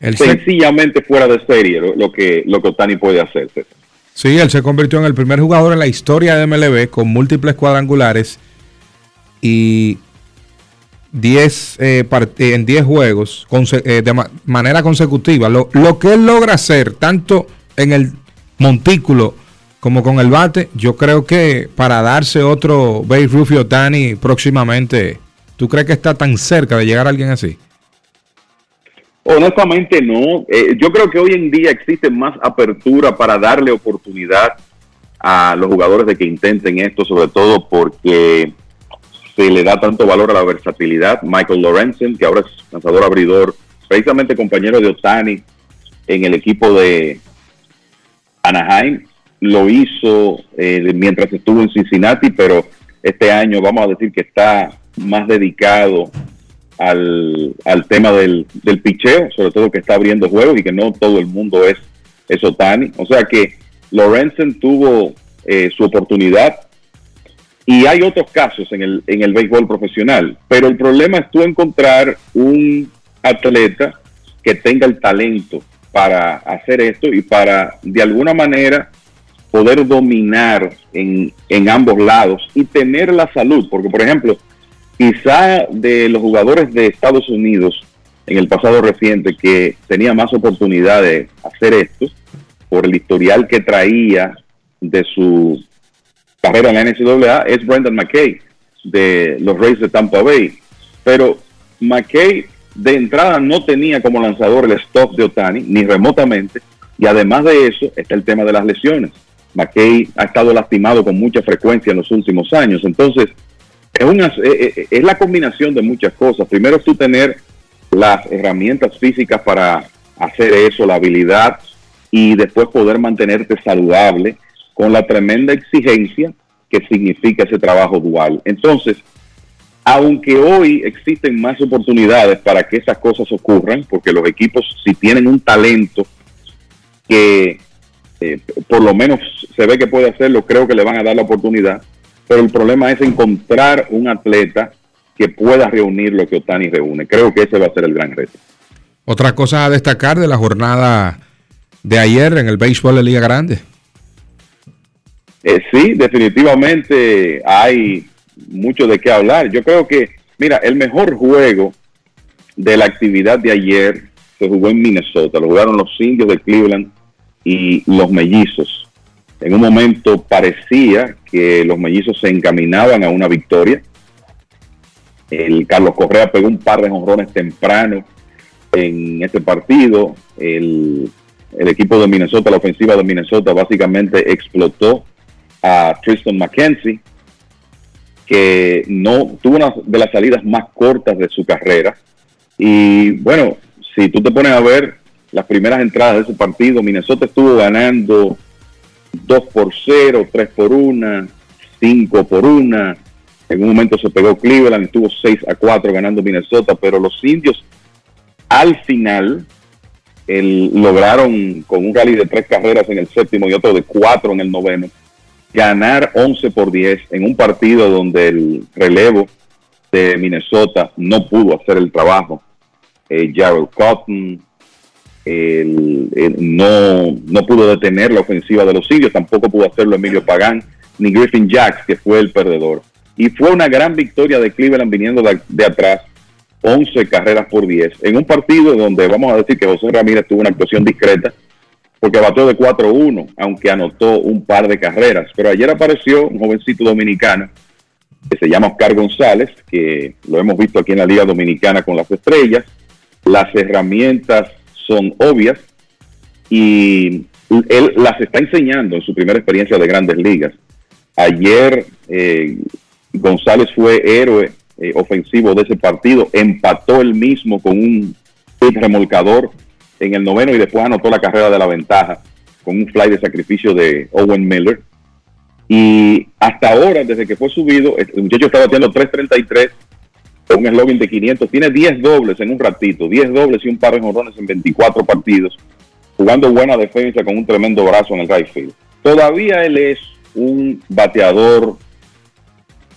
El se- Sencillamente fuera de serie lo, lo que lo que Otani puede hacer. César. Sí, él se convirtió en el primer jugador en la historia de MLB con múltiples cuadrangulares y 10 eh, eh, en 10 juegos eh, de ma- manera consecutiva. Lo, lo que él logra hacer, tanto en el montículo como con el bate, yo creo que para darse otro Babe Ruth y Otani próximamente, ¿tú crees que está tan cerca de llegar a alguien así? Honestamente no. Eh, yo creo que hoy en día existe más apertura para darle oportunidad a los jugadores de que intenten esto, sobre todo porque se le da tanto valor a la versatilidad. Michael Lorenzen, que ahora es lanzador abridor, precisamente compañero de Otani en el equipo de Anaheim, lo hizo eh, mientras estuvo en Cincinnati, pero este año vamos a decir que está más dedicado al, al tema del, del picheo, sobre todo que está abriendo juegos y que no todo el mundo es, es Otani. O sea que Lorenzen tuvo eh, su oportunidad y hay otros casos en el, en el béisbol profesional, pero el problema es tú encontrar un atleta que tenga el talento para hacer esto y para de alguna manera poder dominar en, en ambos lados y tener la salud, porque por ejemplo, quizá de los jugadores de Estados Unidos en el pasado reciente que tenía más oportunidad de hacer esto por el historial que traía de su carrera en la NCAA es Brendan McKay de los Rays de Tampa Bay. Pero McKay de entrada no tenía como lanzador el stop de Otani, ni remotamente, y además de eso está el tema de las lesiones. McKay ha estado lastimado con mucha frecuencia en los últimos años, entonces es, una, eh, eh, es la combinación de muchas cosas. Primero tú tener las herramientas físicas para hacer eso, la habilidad, y después poder mantenerte saludable con la tremenda exigencia que significa ese trabajo dual. Entonces, aunque hoy existen más oportunidades para que esas cosas ocurran, porque los equipos si tienen un talento que eh, por lo menos se ve que puede hacerlo, creo que le van a dar la oportunidad, pero el problema es encontrar un atleta que pueda reunir lo que Otani reúne. Creo que ese va a ser el gran reto. Otra cosa a destacar de la jornada de ayer en el béisbol de Liga Grande. Eh, sí, definitivamente hay mucho de qué hablar. Yo creo que, mira, el mejor juego de la actividad de ayer se jugó en Minnesota. Lo jugaron los indios de Cleveland y los mellizos. En un momento parecía que los mellizos se encaminaban a una victoria. El Carlos Correa pegó un par de jonrones temprano en ese partido. El, el equipo de Minnesota, la ofensiva de Minnesota, básicamente explotó a Tristan McKenzie, que no tuvo una de las salidas más cortas de su carrera. Y bueno, si tú te pones a ver las primeras entradas de ese partido, Minnesota estuvo ganando 2 por 0, 3 por 1, 5 por 1. En un momento se pegó Cleveland, estuvo 6 a 4 ganando Minnesota, pero los indios al final el, lograron con un rally de tres carreras en el séptimo y otro de cuatro en el noveno, ganar 11 por 10 en un partido donde el relevo de Minnesota no pudo hacer el trabajo. Eh, Jared Cotton el- no, no pudo detener la ofensiva de los indios, tampoco pudo hacerlo Emilio Pagán ni Griffin Jacks, que fue el perdedor. y fue una gran victoria de Cleveland viniendo de, de atrás, 11 carreras por 10, en un partido donde vamos a decir que José Ramírez tuvo una actuación discreta, porque batió de 4-1, aunque anotó un par de carreras. Pero ayer apareció un jovencito dominicano que se llama Oscar González, que lo hemos visto aquí en la Liga Dominicana con las estrellas. Las herramientas son obvias y él las está enseñando en su primera experiencia de grandes ligas. Ayer eh, González fue héroe eh, ofensivo de ese partido, empató el mismo con un remolcador en el noveno y después anotó la carrera de la ventaja con un fly de sacrificio de Owen Miller. Y hasta ahora, desde que fue subido, el muchacho está batiendo 3.33 con un eslogan de 500. Tiene 10 dobles en un ratito, 10 dobles y un par de jorrones en 24 partidos, jugando buena defensa con un tremendo brazo en el right field. Todavía él es un bateador,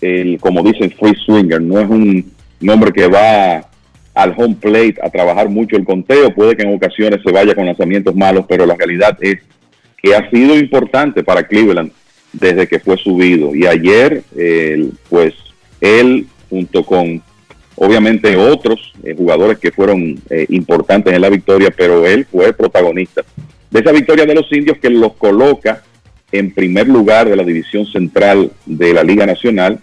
el, como dicen, free swinger, no es un hombre que va al home plate a trabajar mucho el conteo. Puede que en ocasiones se vaya con lanzamientos malos, pero la realidad es que ha sido importante para Cleveland desde que fue subido. Y ayer, pues él junto con obviamente otros eh, jugadores que fueron eh, importantes en la victoria, pero él fue protagonista de esa victoria de los indios que los coloca en primer lugar de la división central de la Liga Nacional,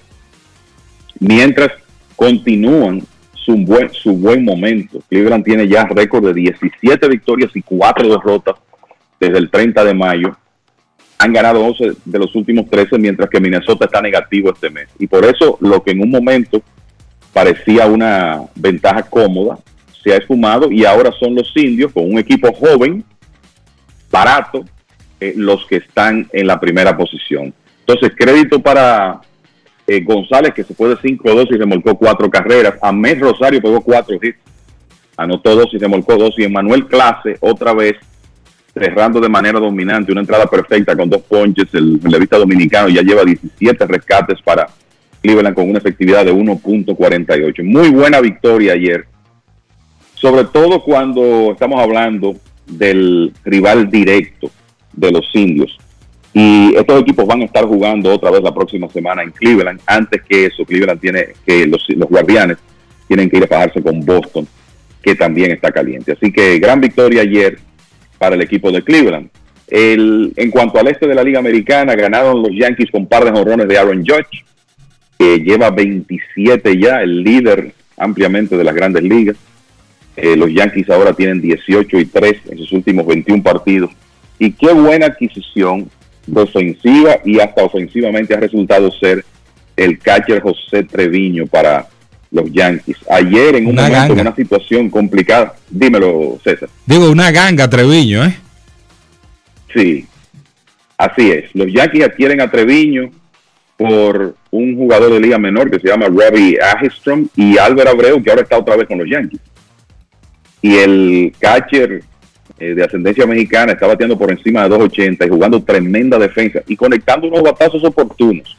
mientras continúan su buen, su buen momento. Cleveland tiene ya récord de 17 victorias y 4 derrotas desde el 30 de mayo. Han ganado 11 de los últimos 13, mientras que Minnesota está negativo este mes. Y por eso lo que en un momento parecía una ventaja cómoda se ha esfumado y ahora son los indios con un equipo joven, barato, eh, los que están en la primera posición. Entonces, crédito para eh, González, que se fue de 5-2 y remolcó cuatro carreras. Amés Rosario pegó cuatro hits, anotó dos y remolcó dos. Y Emanuel Clase, otra vez, cerrando de manera dominante, una entrada perfecta con dos ponches. El vista dominicano ya lleva 17 rescates para Cleveland con una efectividad de 1.48. Muy buena victoria ayer, sobre todo cuando estamos hablando del rival directo de los indios. Y estos equipos van a estar jugando otra vez la próxima semana en Cleveland. Antes que eso, Cleveland tiene que los, guardianes tienen que ir a pagarse con Boston, que también está caliente. Así que gran victoria ayer para el equipo de Cleveland. El, en cuanto al este de la Liga Americana, ganaron los Yankees con par de jorrones de Aaron Judge, que lleva 27 ya, el líder ampliamente de las grandes ligas. Eh, los Yankees ahora tienen 18 y 3 en sus últimos 21 partidos. Y qué buena adquisición defensiva y hasta ofensivamente ha resultado ser el catcher José Treviño para los Yankees. Ayer en un momento, en una situación complicada, dímelo César. Digo, una ganga Treviño, ¿eh? Sí, así es. Los Yankees adquieren a Treviño por un jugador de liga menor que se llama Robbie Ahistrom y Álvaro Abreu, que ahora está otra vez con los Yankees. Y el catcher eh, de ascendencia mexicana, está bateando por encima de 2.80 y jugando tremenda defensa y conectando unos batazos oportunos.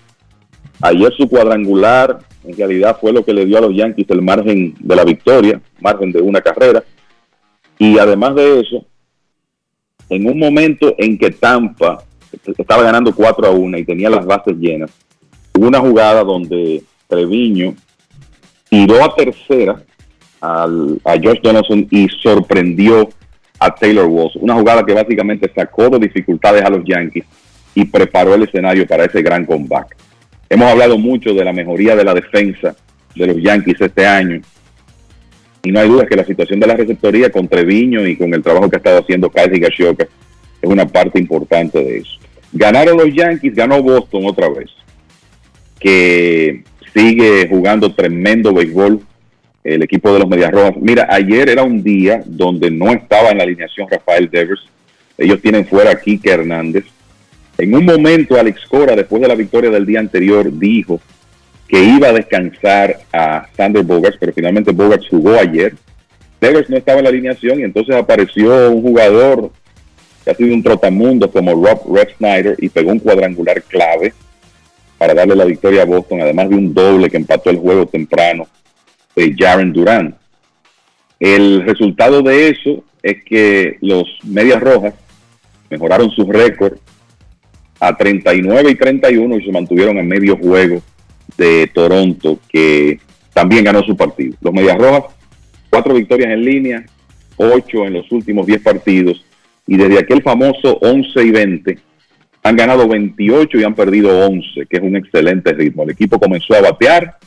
Ayer su cuadrangular en realidad fue lo que le dio a los Yankees el margen de la victoria, margen de una carrera. Y además de eso, en un momento en que Tampa estaba ganando 4 a 1 y tenía las bases llenas, hubo una jugada donde Treviño tiró a tercera al, a George Donaldson y sorprendió a Taylor Walls. Una jugada que básicamente sacó de dificultades a los Yankees y preparó el escenario para ese gran comeback. Hemos hablado mucho de la mejoría de la defensa de los Yankees este año. Y no hay duda que la situación de la receptoría con Treviño y con el trabajo que ha estado haciendo Kyle Higashioka es una parte importante de eso. Ganaron los Yankees, ganó Boston otra vez, que sigue jugando tremendo béisbol el equipo de los Medias Rojas. Mira, ayer era un día donde no estaba en la alineación Rafael Devers. Ellos tienen fuera a Kike Hernández. En un momento, Alex Cora, después de la victoria del día anterior, dijo que iba a descansar a Sander Bogarts, pero finalmente Bogarts jugó ayer. Devers no estaba en la alineación y entonces apareció un jugador que ha sido un trotamundo como Rob Red Snyder y pegó un cuadrangular clave para darle la victoria a Boston, además de un doble que empató el juego temprano de Jaren Durán. El resultado de eso es que los Medias Rojas mejoraron su récord a 39 y 31 y se mantuvieron en medio juego de Toronto, que también ganó su partido. Los Medias Rojas, cuatro victorias en línea, ocho en los últimos diez partidos, y desde aquel famoso 11 y 20 han ganado 28 y han perdido 11, que es un excelente ritmo. El equipo comenzó a batear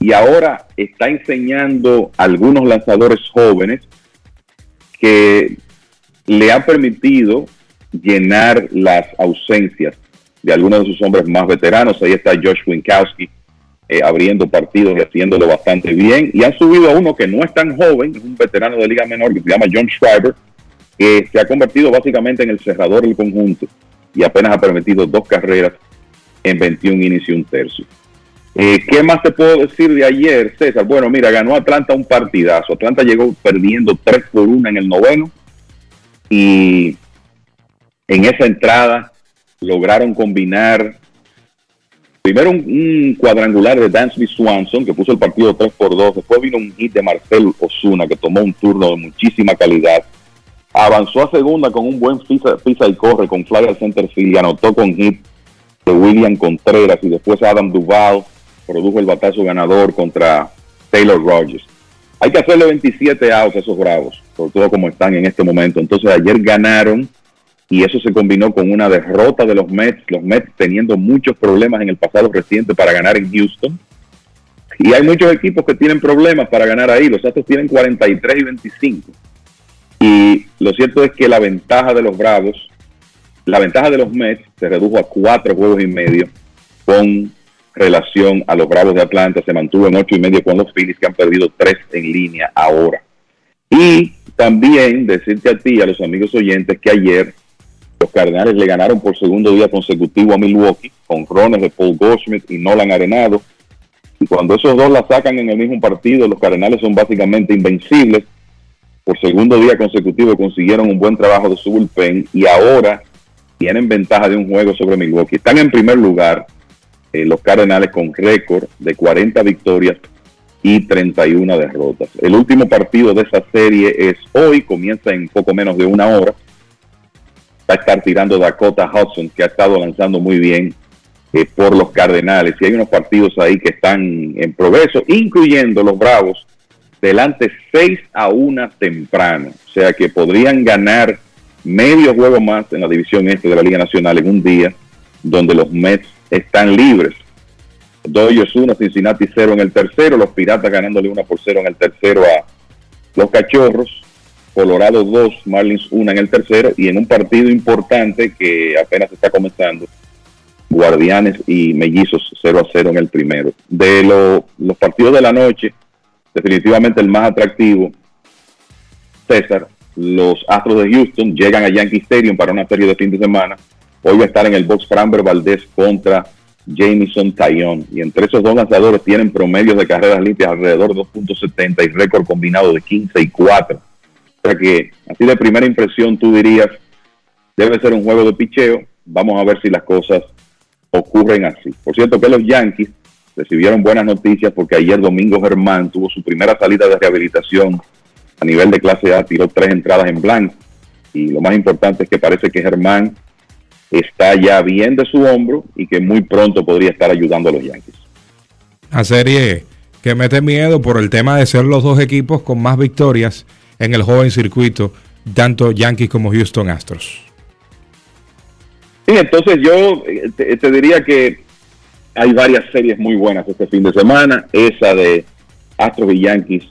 y ahora está enseñando a algunos lanzadores jóvenes que le han permitido llenar las ausencias de algunos de sus hombres más veteranos. Ahí está Josh Winkowski eh, abriendo partidos y haciéndolo bastante bien. Y han subido a uno que no es tan joven, es un veterano de liga menor que se llama John Schreiber, que se ha convertido básicamente en el cerrador del conjunto y apenas ha permitido dos carreras en 21 inicios y un tercio. Eh, ¿Qué más te puedo decir de ayer, César? Bueno, mira, ganó Atlanta un partidazo. Atlanta llegó perdiendo 3 por 1 en el noveno y en esa entrada lograron combinar primero un, cuadrangular de Dansby Swanson que puso el partido 3 por 2. Después vino un hit de Marcel Osuna que tomó un turno de muchísima calidad. Avanzó a segunda con un buen pisa, y corre con fly al center y anotó con hit de William Contreras y después Adam Duval produjo el batazo ganador contra Taylor Rogers. Hay que hacerle 27 outs a esos bravos, sobre todo como están en este momento. Entonces ayer ganaron y eso se combinó con una derrota de los Mets, los Mets teniendo muchos problemas en el pasado reciente para ganar en Houston. Y hay muchos equipos que tienen problemas para ganar ahí. Los Astros tienen 43 y 25. Y lo cierto es que la ventaja de los Bravos, la ventaja de los Mets se redujo a cuatro juegos y medio con relación a los Bravos de Atlanta. Se mantuvo en ocho y medio con los Phillies que han perdido tres en línea ahora. Y también decirte a ti, a los amigos oyentes, que ayer los Cardenales le ganaron por segundo día consecutivo a Milwaukee con rones de Paul Goldschmidt y Nolan Arenado. Y cuando esos dos la sacan en el mismo partido, los Cardenales son básicamente invencibles. Por segundo día consecutivo consiguieron un buen trabajo de su bullpen y ahora tienen ventaja de un juego sobre Milwaukee. Están en primer lugar eh, los Cardenales con récord de 40 victorias y 31 derrotas. El último partido de esa serie es hoy, comienza en poco menos de una hora. Va a estar tirando Dakota Hudson, que ha estado lanzando muy bien eh, por los Cardenales. Y hay unos partidos ahí que están en progreso, incluyendo los Bravos, delante 6 a 1 temprano. O sea que podrían ganar medio juego más en la división este de la Liga Nacional en un día donde los Mets están libres. Dodgers 1, Cincinnati 0 en el tercero, los Piratas ganándole 1 por 0 en el tercero a los Cachorros, Colorado 2, Marlins 1 en el tercero y en un partido importante que apenas está comenzando, Guardianes y Mellizos 0 a 0 en el primero. De los partidos de la noche, definitivamente el más atractivo, César, los Astros de Houston llegan a Yankee Stadium para una serie de fin de semana Hoy va a estar en el box Framber Valdez contra Jamison Taillon. Y entre esos dos lanzadores tienen promedios de carreras limpias alrededor de 2.70 y récord combinado de 15 y 4. O sea que, así de primera impresión, tú dirías, debe ser un juego de picheo. Vamos a ver si las cosas ocurren así. Por cierto, que los Yankees recibieron buenas noticias porque ayer Domingo Germán tuvo su primera salida de rehabilitación a nivel de clase A, tiró tres entradas en blanco. Y lo más importante es que parece que Germán está ya bien de su hombro y que muy pronto podría estar ayudando a los Yankees. A serie que mete miedo por el tema de ser los dos equipos con más victorias en el joven circuito, tanto Yankees como Houston Astros. Sí, entonces yo eh, te, diría que hay varias series muy buenas este fin de semana. Esa de Astros y Yankees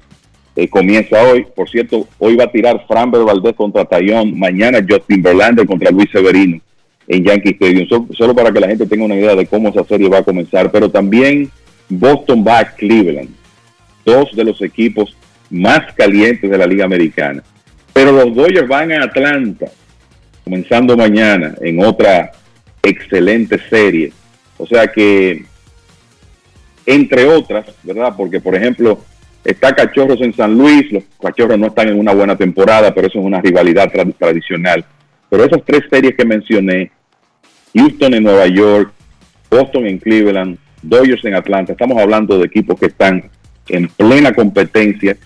eh, comienza hoy. Por cierto, hoy va a tirar Framber Valdez contra Tayón. Mañana Justin Verlander contra Luis Severino en Yankee Stadium. solo para que la gente tenga una idea de cómo esa serie va a comenzar. Pero también Boston va a Cleveland, dos de los equipos más calientes de la Liga Americana. Pero los Dodgers van a Atlanta, comenzando mañana en otra excelente serie. O sea que, entre otras, ¿verdad? Porque, por ejemplo, está Cachorros en San Luis, los Cachorros no están en una buena temporada, pero eso es una rivalidad tradicional. Pero esas tres series que mencioné, Houston en Nueva York, Boston en Cleveland, Dodgers en Atlanta, estamos hablando de equipos que están en plena competencia,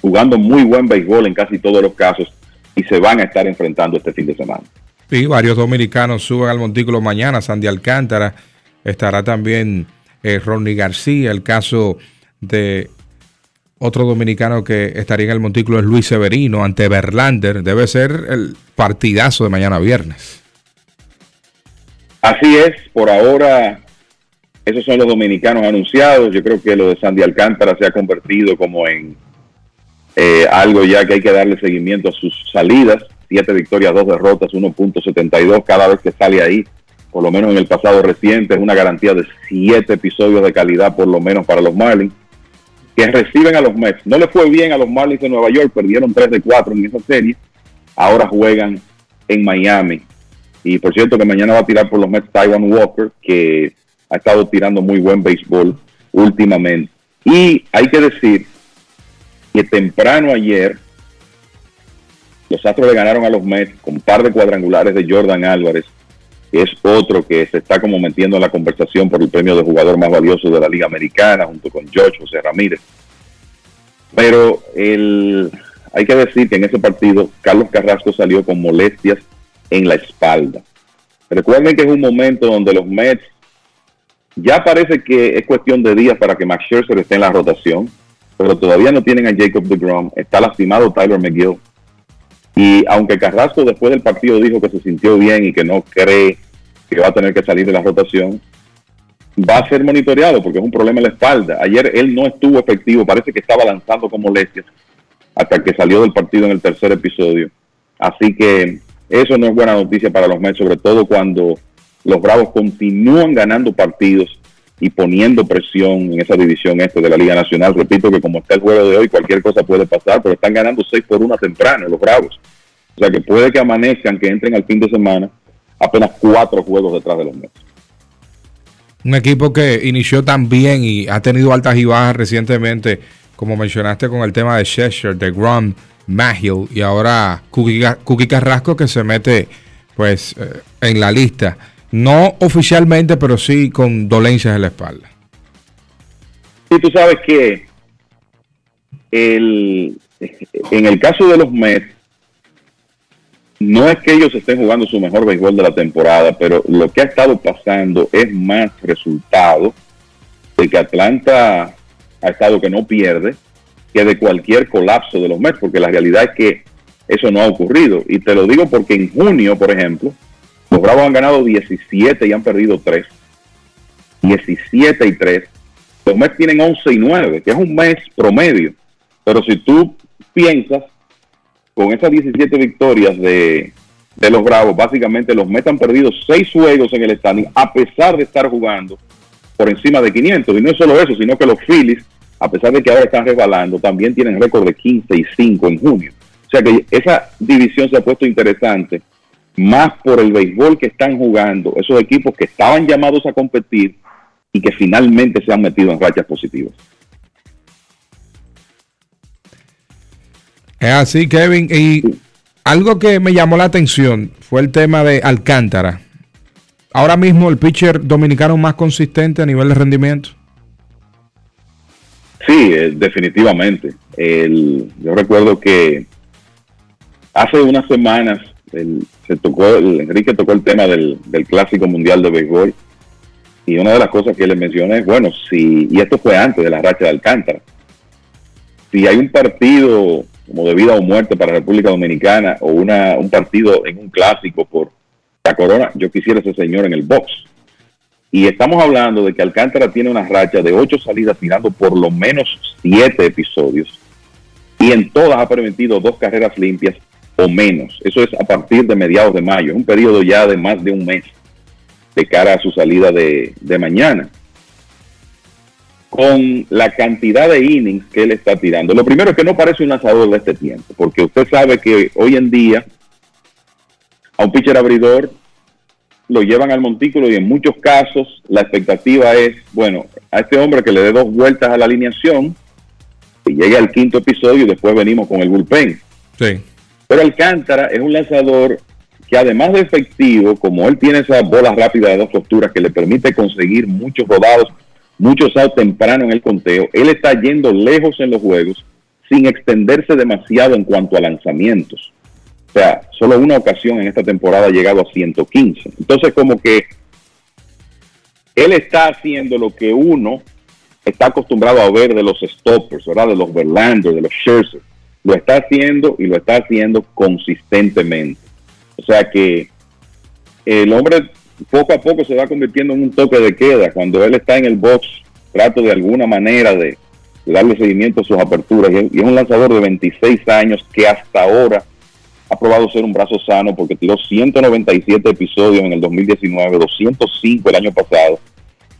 jugando muy buen béisbol en casi todos los casos y se van a estar enfrentando este fin de semana. Sí, varios dominicanos suben al montículo mañana. Sandy Alcántara estará también eh, Ronnie García, el caso de otro dominicano que estaría en el montículo es Luis Severino ante Verlander. Debe ser el partidazo de mañana viernes. Así es, por ahora esos son los dominicanos anunciados. Yo creo que lo de Sandy Alcántara se ha convertido como en eh, algo ya que hay que darle seguimiento a sus salidas. Siete victorias, dos derrotas, 1.72 cada vez que sale ahí. Por lo menos en el pasado reciente es una garantía de siete episodios de calidad por lo menos para los Marlins que reciben a los Mets. No le fue bien a los Marlins de Nueva York, perdieron 3 de 4 en esa serie. Ahora juegan en Miami. Y por cierto que mañana va a tirar por los Mets Taiwan Walker, que ha estado tirando muy buen béisbol últimamente. Y hay que decir que temprano ayer los Astros le ganaron a los Mets con un par de cuadrangulares de Jordan Álvarez, que es otro que se está como metiendo en la conversación por el premio de jugador más valioso de la Liga Americana, junto con George José Ramírez. Pero el, hay que decir que en ese partido Carlos Carrasco salió con molestias en la espalda. Recuerden que es un momento donde los Mets ya parece que es cuestión de días para que Max Scherzer esté en la rotación, pero todavía no tienen a Jacob DeGrom. Está lastimado Tyler McGill. Y aunque Carrasco después del partido dijo que se sintió bien y que no cree que va a tener que salir de la rotación, va a ser monitoreado porque es un problema en la espalda. Ayer él no estuvo efectivo, parece que estaba lanzando con molestias hasta que salió del partido en el tercer episodio. Así que eso no es buena noticia para los Mets, sobre todo cuando los Bravos continúan ganando partidos y poniendo presión en esa división este de la Liga Nacional. Repito que como está el juego de hoy, cualquier cosa puede pasar, pero están ganando 6 por 1 temprano los Bravos. O sea que puede que amanezcan, que entren al fin de semana apenas cuatro juegos detrás de los Mets. Un equipo que inició tan bien y ha tenido altas y bajas recientemente, como mencionaste con el tema de Cheshire, de Grom, Mahill y ahora Cookie, Carrasco que se mete pues eh, en la lista. No oficialmente, pero sí con dolencias en la espalda. Y tú sabes que el, en el caso de los Mets, no es que ellos estén jugando su mejor béisbol de la temporada, pero lo que ha estado pasando es más resultado de que Atlanta ha estado que no pierde que de cualquier colapso de los Mets, porque la realidad es que eso no ha ocurrido. Y te lo digo porque en junio, por ejemplo, los Bravos han ganado 17 y han perdido 3. 17 y 3. Los Mets tienen 11 y 9, que es un mes promedio. Pero si tú piensas, con esas 17 victorias de, los Bravos, básicamente los Mets han perdido 6 juegos en el standing, a pesar de estar jugando por encima de 500. Y no es solo eso, sino que los Phillies, a pesar de que ahora están resbalando, también tienen récord de 15 y 5 en junio. O sea que esa división se ha puesto interesante más por el béisbol que están jugando esos equipos que estaban llamados a competir y que finalmente se han metido en rachas positivas. Es así, Kevin. Y algo que me llamó la atención fue el tema de Alcántara. Ahora mismo el pitcher dominicano más consistente a nivel de rendimiento. Sí, eh, definitivamente. yo recuerdo que hace unas semanas se tocó, Enrique tocó el tema del, clásico mundial de béisbol. Y una de las cosas que le mencioné es, bueno, si, y esto fue antes de la racha de Alcántara, si hay un partido como de vida o muerte para República Dominicana o una, un partido en un clásico por la corona, yo quisiera ese señor en el box. Y estamos hablando de que Alcántara tiene una racha de ocho salidas tirando por lo menos siete episodios. Y en todas ha permitido dos carreras limpias o menos. Eso es a partir de mediados de mayo, un periodo ya de más de un mes de cara a su salida de, mañana. Con la cantidad de innings que él está tirando. Lo primero es que no parece un lanzador de este tiempo, porque usted sabe que hoy en día a un pitcher abridor lo llevan al montículo y en muchos casos la expectativa es, bueno, a este hombre que le dé dos vueltas a la alineación, y llegue al quinto episodio y después venimos con el bullpen. Sí. Pero Alcántara es un lanzador que además de efectivo, como él tiene esa bola rápida de dos posturas que le permite conseguir muchos rodados, muchos outs temprano en el conteo, él está yendo lejos en los juegos sin extenderse demasiado en cuanto a lanzamientos. O sea, solo una ocasión en esta temporada ha llegado a 115. Entonces, como que él está haciendo lo que uno está acostumbrado a ver de los stoppers, ¿verdad? De los Verlander, de los Scherzer. Lo está haciendo y lo está haciendo consistentemente. O sea que el hombre poco a poco se va convirtiendo en un toque de queda. Cuando él está en el box, trato de alguna manera de, darle seguimiento a sus aperturas. Y es un lanzador de 26 años que hasta ahora ha probado ser un brazo sano porque tiró 197 episodios en el 2019, 205 el año pasado.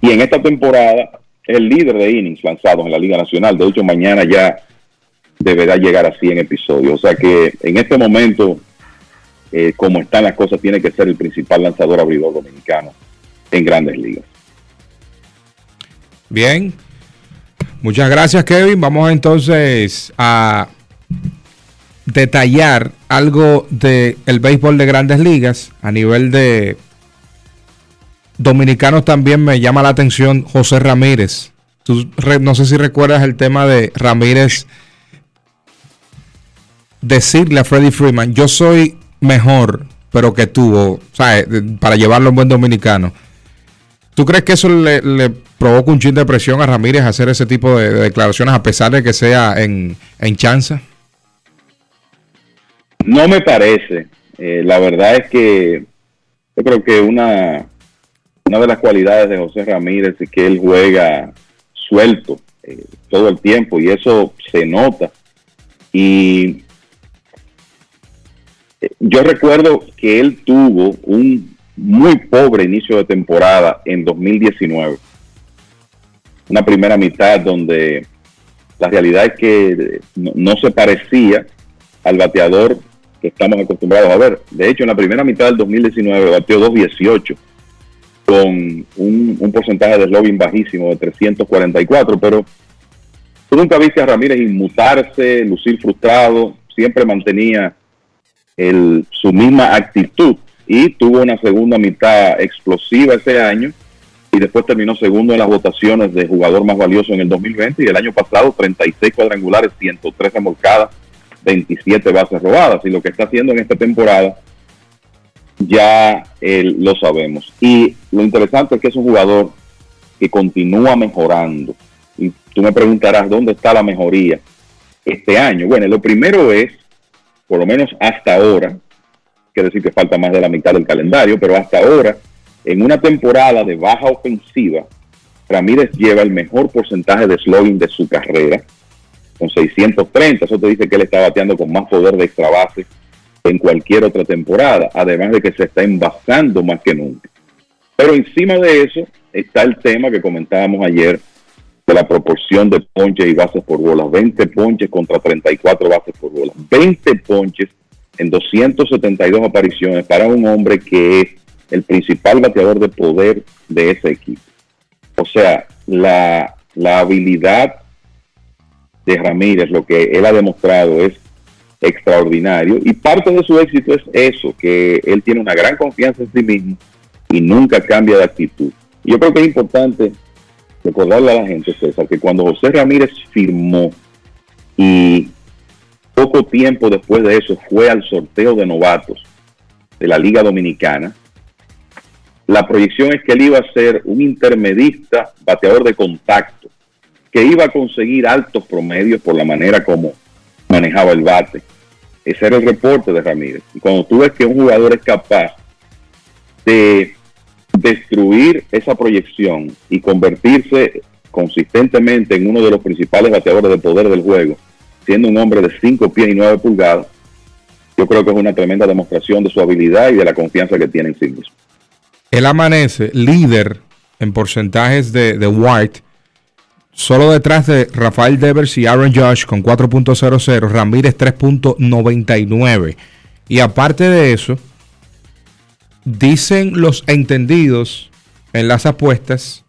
Y en esta temporada es el líder de innings lanzados en la Liga Nacional. De hecho, mañana ya deberá llegar a 100 episodios. O sea que en este momento, eh, como están las cosas, tiene que ser el principal lanzador abridor dominicano en grandes ligas. Bien. Muchas gracias, Kevin. Vamos entonces a detallar algo del el béisbol de grandes ligas a nivel de dominicanos también me llama la atención José Ramírez. no sé si recuerdas el tema de Ramírez decirle a Freddie Freeman, yo soy mejor, pero que tú, o, para llevarlo en buen dominicano. ¿Tú crees que eso le, provoca un chin de presión a Ramírez hacer ese tipo de, declaraciones a pesar de que sea en, en chanza? No me parece. Eh, la verdad es que yo creo que una, una de las cualidades de José Ramírez es que él juega suelto eh, todo el tiempo y eso se nota. Y eh, yo recuerdo que él tuvo un muy pobre inicio de temporada en 2019. Una primera mitad donde la realidad es que no se parecía al bateador que estamos acostumbrados a ver. De hecho, en la primera mitad del 2019 batió 2.18 con un, porcentaje de slogan bajísimo de 344, pero tú nunca viste a Ramírez inmutarse, lucir frustrado, siempre mantenía el, su misma actitud y tuvo una segunda mitad explosiva ese año y después terminó segundo en las votaciones de jugador más valioso en el 2020 y el año pasado 36 cuadrangulares, 103 remolcadas 27 bases robadas. Y lo que está haciendo en esta temporada ya lo sabemos. Y lo interesante es que es un jugador que continúa mejorando. Y tú me preguntarás dónde está la mejoría este año. Bueno, lo primero es, por lo menos hasta ahora, quiere decir que falta más de la mitad del calendario, pero hasta ahora, en una temporada de baja ofensiva, Ramírez lleva el mejor porcentaje de slogan de su carrera con 630. Eso te dice que él está bateando con más poder de extra base en cualquier otra temporada, además de que se está envasando más que nunca. Pero encima de eso está el tema que comentábamos ayer de la proporción de ponches y bases por bola. 20 ponches contra 34 bases por bola. 20 ponches en 272 apariciones para un hombre que es el principal bateador de poder de ese equipo. O sea, la, la habilidad de Ramírez, lo que él ha demostrado es extraordinario y parte de su éxito es eso, que él tiene una gran confianza en sí mismo y nunca cambia de actitud. Yo creo que es importante recordarle a la gente, César, que cuando José Ramírez firmó y poco tiempo después de eso fue al sorteo de novatos de la Liga Dominicana, la proyección es que él iba a ser un intermedista, bateador de contacto, que iba a conseguir altos promedios por la manera como manejaba el bate. Ese era el reporte de Ramírez. Y cuando tú ves que un jugador es capaz de destruir esa proyección y convertirse consistentemente en uno de los principales bateadores de poder del juego, siendo un hombre de 5 pies y 9 pulgadas, yo creo que es una tremenda demostración de su habilidad y de la confianza que tiene en sí mismo. Él amanece líder en porcentajes de, de White Solo detrás de Rafael Devers y Aaron Josh con 4.00, Ramírez 3.99. Y aparte de eso, dicen los entendidos en las apuestas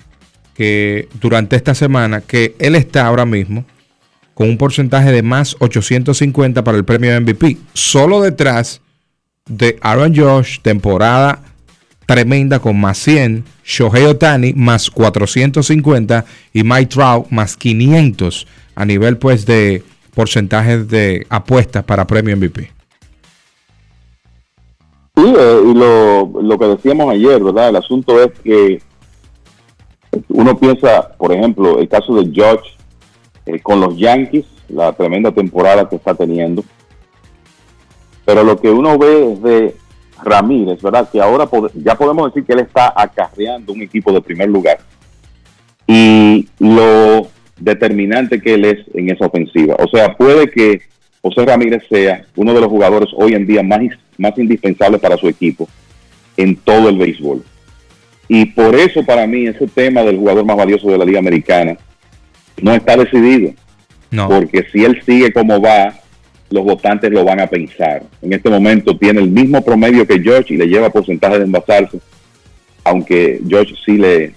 que durante esta semana que él está ahora mismo con un porcentaje de más 850 para el premio MVP. Solo detrás de Aaron Josh, temporada tremenda con más 100, Shohei Otani más 450 y Mike Trout más 500 a nivel pues de porcentajes de apuestas para premio MVP. Sí, eh, y lo, lo, que decíamos ayer, ¿verdad? El asunto es que uno piensa, por ejemplo, el caso de George eh, con los Yankees, la tremenda temporada que está teniendo. Pero lo que uno ve es de Ramírez, ¿verdad? Que ahora ya podemos decir que él está acarreando un equipo de primer lugar. Y lo determinante que él es en esa ofensiva. O sea, puede que José Ramírez sea uno de los jugadores hoy en día más, más indispensables para su equipo en todo el béisbol. Y por eso para mí ese tema del jugador más valioso de la Liga Americana no está decidido. Porque si él sigue como va, los votantes lo van a pensar. En este momento tiene el mismo promedio que George y le lleva porcentaje de envasarse, aunque George sí le,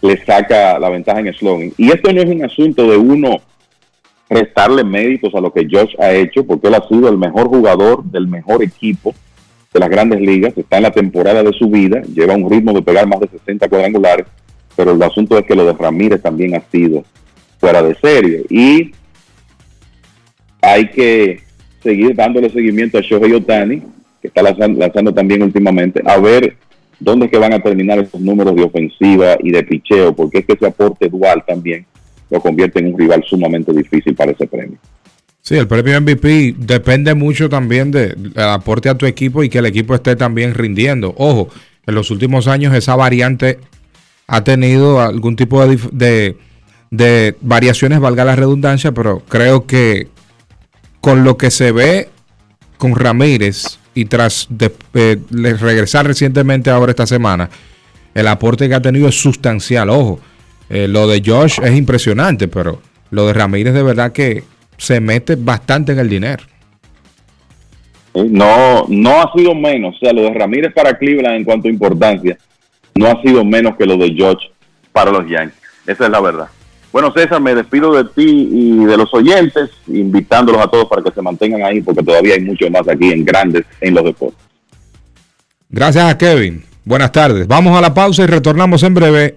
le saca la ventaja en slogan. Y esto no es un asunto de uno restarle méritos a lo que George ha hecho, porque él ha sido el mejor jugador del mejor equipo de las grandes ligas, está en la temporada de su vida, lleva un ritmo de pegar más de 60 cuadrangulares, pero el asunto es que lo de Ramírez también ha sido fuera de serie. Y hay que seguir dándole seguimiento a Shohei Otani, que está lanzando, también últimamente, a ver dónde es que van a terminar esos números de ofensiva y de picheo, porque es que ese aporte dual también lo convierte en un rival sumamente difícil para ese premio. Sí, el premio MVP depende mucho también del aporte a tu equipo y que el equipo esté también rindiendo. Ojo, en los últimos años esa variante ha tenido algún tipo de, de, variaciones, valga la redundancia, pero creo que con lo que se ve con Ramírez y tras de, eh, regresar recientemente ahora esta semana, el aporte que ha tenido es sustancial. Ojo, eh, lo de Josh es impresionante, pero lo de Ramírez de verdad que se mete bastante en el dinero. No, no ha sido menos. O sea, lo de Ramírez para Cleveland en cuanto a importancia, no ha sido menos que lo de George para los Yankees. Esa es la verdad. Bueno, César, me despido de ti y de los oyentes, invitándolos a todos para que se mantengan ahí, porque todavía hay mucho más aquí en Grandes en los Deportes. Gracias a Kevin. Buenas tardes. Vamos a la pausa y retornamos en breve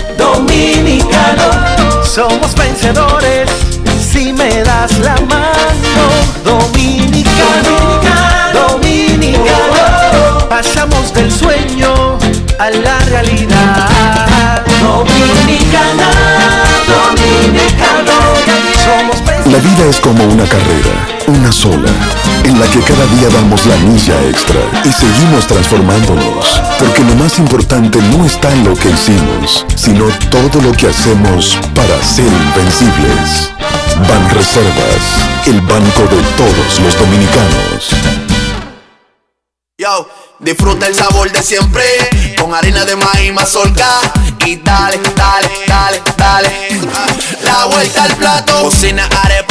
dominicano, somos vencedores si me das la mano. Dominicano, dominicano, pasamos del sueño a la vida es como una carrera, una sola, en la que cada día damos la milla extra y seguimos transformándonos, porque lo más importante no está en lo que hicimos, sino todo lo que hacemos para ser invencibles. Ban Reservas, el banco de todos los dominicanos. Yo, disfruta el sabor de siempre con harina de maíz mazorca y dale, dale, dale, dale. La vuelta al plato, cocina arepa,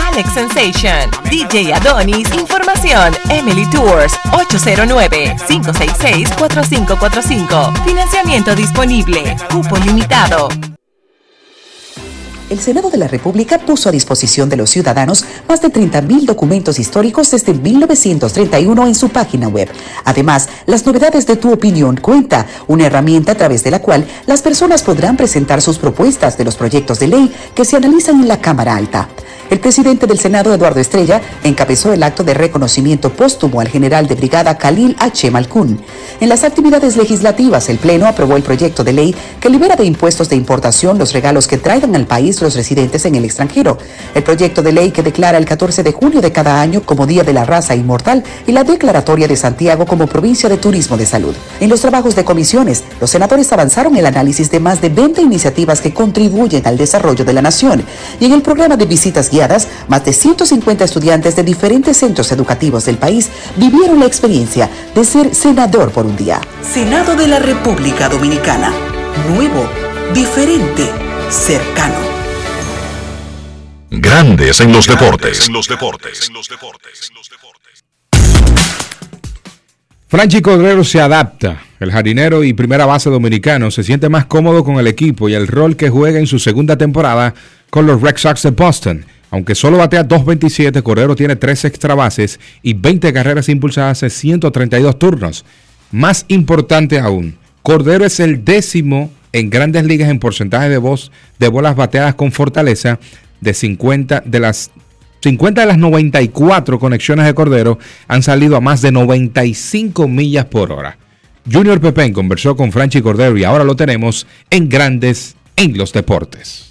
Alex Sensation, DJ Adonis, Información, Emily Tours, 809-566-4545. Financiamiento disponible, cupo limitado. El Senado de la República puso a disposición de los ciudadanos más de 30.000 documentos históricos desde 1931 en su página web. Además, las novedades de tu opinión cuenta, una herramienta a través de la cual las personas podrán presentar sus propuestas de los proyectos de ley que se analizan en la Cámara Alta. El presidente del Senado, Eduardo Estrella, encabezó el acto de reconocimiento póstumo al general de brigada Khalil H. Malkun. En las actividades legislativas, el Pleno aprobó el proyecto de ley que libera de impuestos de importación los regalos que traigan al país los residentes en el extranjero. El proyecto de ley que declara el 14 de junio de cada año como Día de la Raza Inmortal y la declaratoria de Santiago como provincia de turismo de salud. En los trabajos de comisiones, los senadores avanzaron el análisis de más de 20 iniciativas que contribuyen al desarrollo de la nación. Y en el programa de visitas guiadas, más de 150 estudiantes de diferentes centros educativos del país vivieron la experiencia de ser senador por un día. Senado de la República Dominicana. Nuevo, diferente, cercano. Grandes en los deportes. En los deportes. Franchi Cordero se adapta. El jardinero y primera base dominicano se siente más cómodo con el equipo y el rol que juega en su segunda temporada con los Red Sox de Boston. Aunque solo batea 2.27, Cordero tiene 3 extra bases y 20 carreras impulsadas en 132 turnos. Más importante aún, Cordero es el décimo en grandes ligas en porcentaje de voz de bolas bateadas con fortaleza de 50 de las 50 de las 94 conexiones de Cordero han salido a más de 95 millas por hora. Junior Pepén conversó con Franchi Cordero y ahora lo tenemos en Grandes en los Deportes.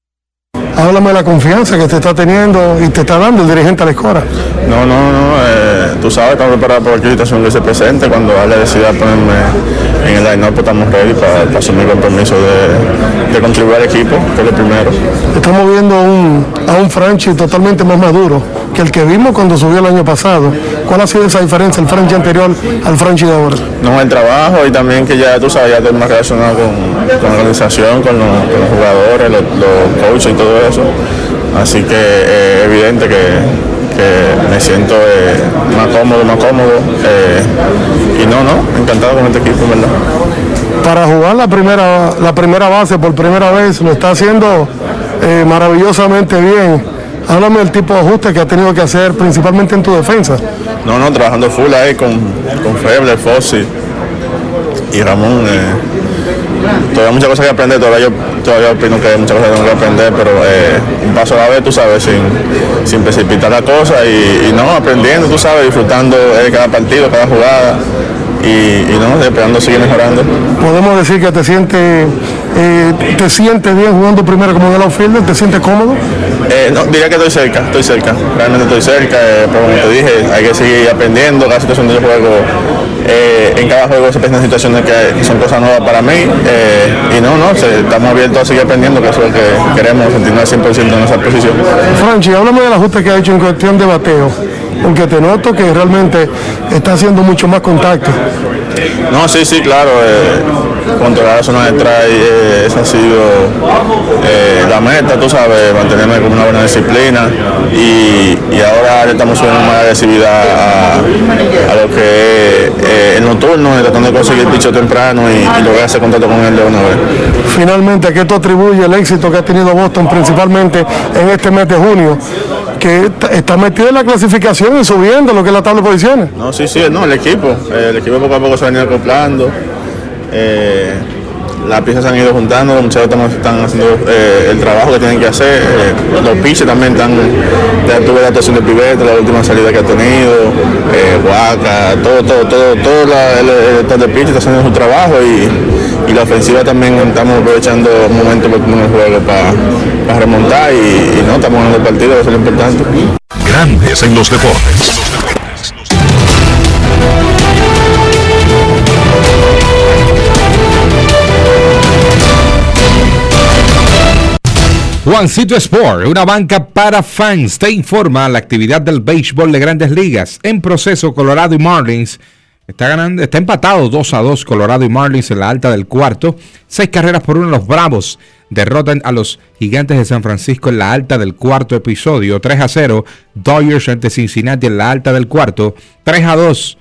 Háblame de la confianza que te está teniendo y te está dando el dirigente a la escuela. No, no, no. eh, tú sabes, estamos preparados para cualquier situación que se presente. Cuando Ale decida ponerme en el line-up, pues estamos ready para, para asumir el compromiso de, de contribuir al equipo, que es lo primero. Estamos viendo a un, a un Franchi totalmente más maduro que el que vimos cuando subió el año pasado. ¿Cuál ha sido esa diferencia, el Franchi anterior al Franchi de ahora? No, el trabajo y también que ya tú sabes, ya estoy más relacionado con, con la organización, con los, con los jugadores, los, los coaches y todo eso. Así que eh, es evidente que, que me siento eh, más cómodo, más cómodo. eh, y no, no, encantado con este equipo, ¿verdad? Para jugar la primera, la primera base por primera vez lo está haciendo eh, maravillosamente bien. Háblame del tipo de ajuste que ha tenido que hacer principalmente en tu defensa. No, no, trabajando full ahí con, con Feble, Fossi y Ramón. eh, todavía muchas cosas que aprender, todavía yo todavía opino que hay muchas cosas que tengo que aprender, pero eh, un paso a la vez, tú sabes, sin, sin precipitar la cosa y, y no, aprendiendo, tú sabes, disfrutando de cada partido, cada jugada y, y no, esperando seguir mejorando. Podemos decir que te sientes eh, te sientes bien jugando primero como en el outfielder, te sientes cómodo. Eh, no, diría que estoy cerca, estoy cerca, realmente estoy cerca, eh, pero como te dije, hay que seguir aprendiendo, cada situación del juego, eh, en cada juego se presentan situaciones que son cosas nuevas para mí, eh, y no, no, se- estamos abiertos a seguir aprendiendo, que eso es lo que queremos, sentirnos al 100% en esa posición. Franchi, háblame del ajuste que ha hecho en cuestión de bateo, porque te noto que realmente está haciendo mucho más contacto. No, sí, sí, claro. eh, controlar la zona de strike, eh, esa ha sido eh, la meta, tú sabes, mantenerme con una buena disciplina y, y ahora le estamos subiendo más agresividad a, a lo que es eh, el nocturno, y tratando de conseguir picho temprano y, y lograr hacer contacto con él de una vez. Finalmente, ¿a qué tú atribuyes el éxito que ha tenido Boston principalmente en este mes de junio que está metido en la clasificación y subiendo lo que es la tabla de posiciones. No, sí, sí, no, el equipo. el equipo poco a poco se ha venido acoplando. Eh, las piezas se han ido juntando, los muchachos están, haciendo eh, el trabajo que tienen que hacer. eh, los pitches también están. Ya tuve la actuación de Pivete, la última salida que ha tenido, eh, Huaca, todo, todo, todo, todo la- el, el de pitch está haciendo su trabajo y, y la ofensiva también estamos aprovechando momentos oportunos en el juego para remontar y, no, estamos ganando el partido, eso es lo importante. Grandes los deportes. Juancito Sport, una banca para fans, te informa la actividad del béisbol de grandes ligas. En proceso, Colorado y Marlins está ganando, está empatado 2 a 2 Colorado y Marlins en la alta del cuarto. Seis carreras por uno los Bravos derrotan a los Gigantes de San Francisco en la alta del cuarto episodio. 3 a 0 Dodgers ante Cincinnati en la alta del cuarto. 3 a 2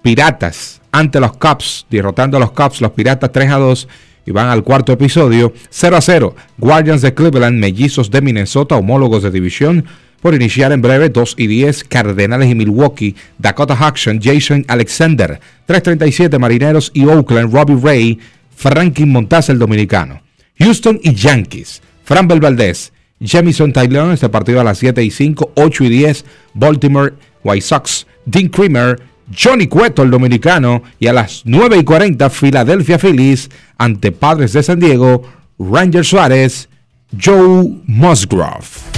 Piratas ante los Cubs, derrotando a los Cubs, los Piratas 3 a 2 y van al cuarto episodio 0 a 0. Guardians de Cleveland, Mellizos de Minnesota, homólogos de división. Por iniciar en breve 2 y 10, Cardenales y Milwaukee, Dakota Hudson, Jason Alexander, 337 Marineros y Oakland, Robbie Ray, Franklin Montaz el dominicano. Houston y Yankees, Fran Valdez, Jamison Taylor, este partido a las 7 y 5, 8 y 10, Baltimore White Sox, Dean Creamer, Johnny Cueto, el dominicano, y a las 9 y 40, Philadelphia Phillies ante Padres de San Diego, Ranger Suárez, Joe Musgrove.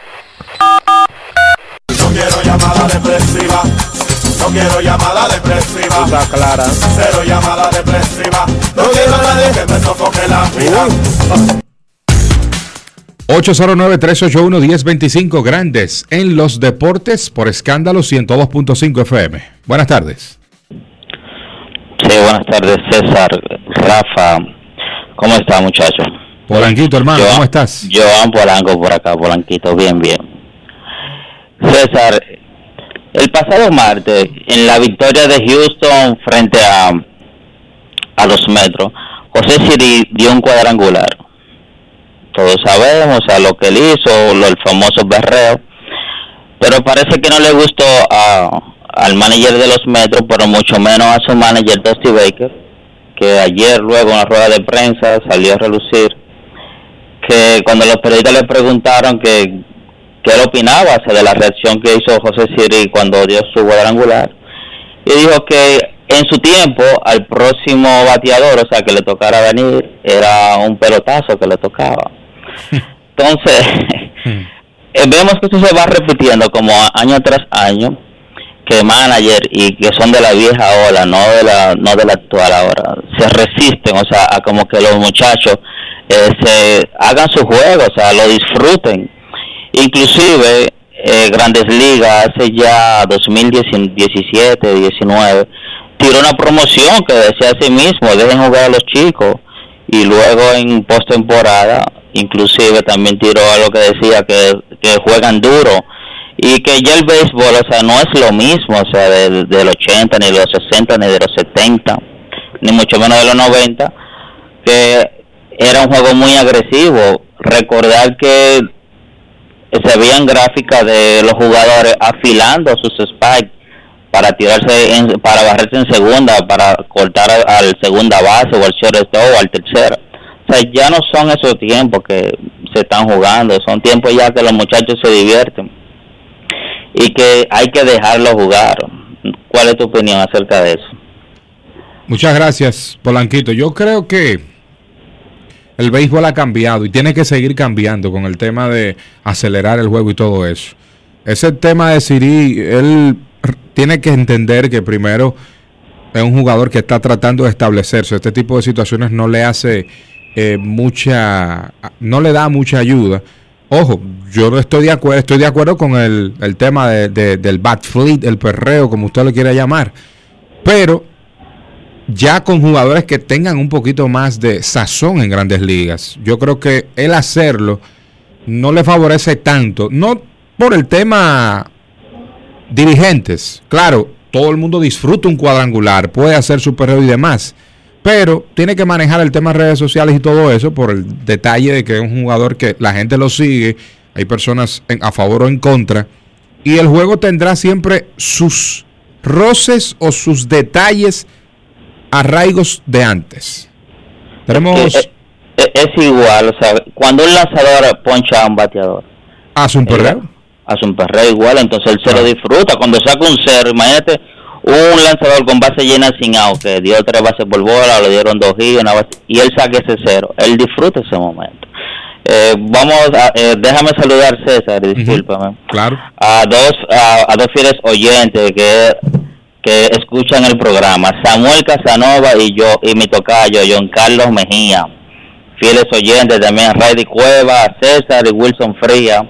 No quiero llamada depresiva. No quiero llamada depresiva. clara. Cero llamada depresiva. No quiero a nadie que me sofoque la vida. 809-381-1025 Grandes en los deportes por escándalo 102.5 FM. Buenas tardes. Sí, buenas tardes, César, Rafa. ¿Cómo está, muchacho? Polanquito, hermano, ¿cómo estás? Joan Polanco por acá, Polanquito, bien, bien. César, el pasado martes, en la victoria de Houston frente a, a los Metros, José Siri dio un cuadrangular. Todos sabemos a lo que él hizo, lo, el famoso pero parece que no le gustó a, al manager de los Metros, pero mucho menos a su manager Dusty Baker, que ayer luego en la rueda de prensa salió a relucir que cuando los periodistas le preguntaron que qué él opinaba o sea, de la reacción que hizo José Siri cuando dio su cuadrangular y dijo que en su tiempo al próximo bateador, o sea, que le tocara venir, era un pelotazo que le tocaba. Entonces, eh, vemos que esto se va repitiendo como año tras año, que manager y que son de la vieja ola, no de la no de la actual ahora, se resisten, o sea, a como que los muchachos eh, se hagan su juego, o sea, lo disfruten. Inclusive eh, Grandes Ligas hace ya 2017, 19 tiró una promoción que decía a sí mismo, dejen jugar a los chicos y luego en postemporada inclusive también tiró algo que decía que, que juegan duro y que ya el béisbol, o sea, no es lo mismo, o sea, del, del 80, ni de los 60, ni de los 70, ni mucho menos de los 90, que era un juego muy agresivo. Recordar que se veían gráficas de los jugadores afilando sus spikes para tirarse, en, para barrerse en segunda, para cortar al, segunda base o al shortstop o al tercero. O sea, ya no son esos tiempos que se están jugando, son tiempos ya que los muchachos se divierten y que hay que dejarlo jugar. ¿Cuál es tu opinión acerca de eso? Muchas gracias, Polanquito. Yo creo que el béisbol ha cambiado y tiene que seguir cambiando con el tema de acelerar el juego y todo eso. Ese tema de Siri, él tiene que entender que primero es un jugador que está tratando de establecerse. Este tipo de situaciones no le hace eh, mucha, no le da mucha ayuda. Ojo, yo no estoy de acuerdo, estoy de acuerdo con el, el tema de- de- del bat fleet, el perreo, como usted lo quiera llamar. Pero ya con jugadores que tengan un poquito más de sazón en grandes ligas, yo creo que el hacerlo no le favorece tanto. No por el tema dirigentes. Claro, todo el mundo disfruta un cuadrangular, puede hacer su perreo y demás. Pero tiene que manejar el tema de redes sociales y todo eso por el detalle de que es un jugador que la gente lo sigue, hay personas a favor o en contra. Y el juego tendrá siempre sus roces o sus detalles arraigos de antes. Tenemos Es, es- es igual, o sea, cuando un lanzador poncha a un bateador, hace un perreo. hace un perreo igual, entonces él se lo disfruta. Cuando saca un cero, imagínate un lanzador con base llena sin out, que dio tres bases por bola, le dieron dos y una base, y él saca ese cero. Él disfruta ese momento. Eh, vamos a, eh, déjame saludar César, discúlpame. Claro. a dos a, a dos fieles oyentes que que escuchan el programa Samuel Casanova y yo y mi tocayo John Carlos Mejía fieles oyentes también Raidy Cueva César y Wilson Fría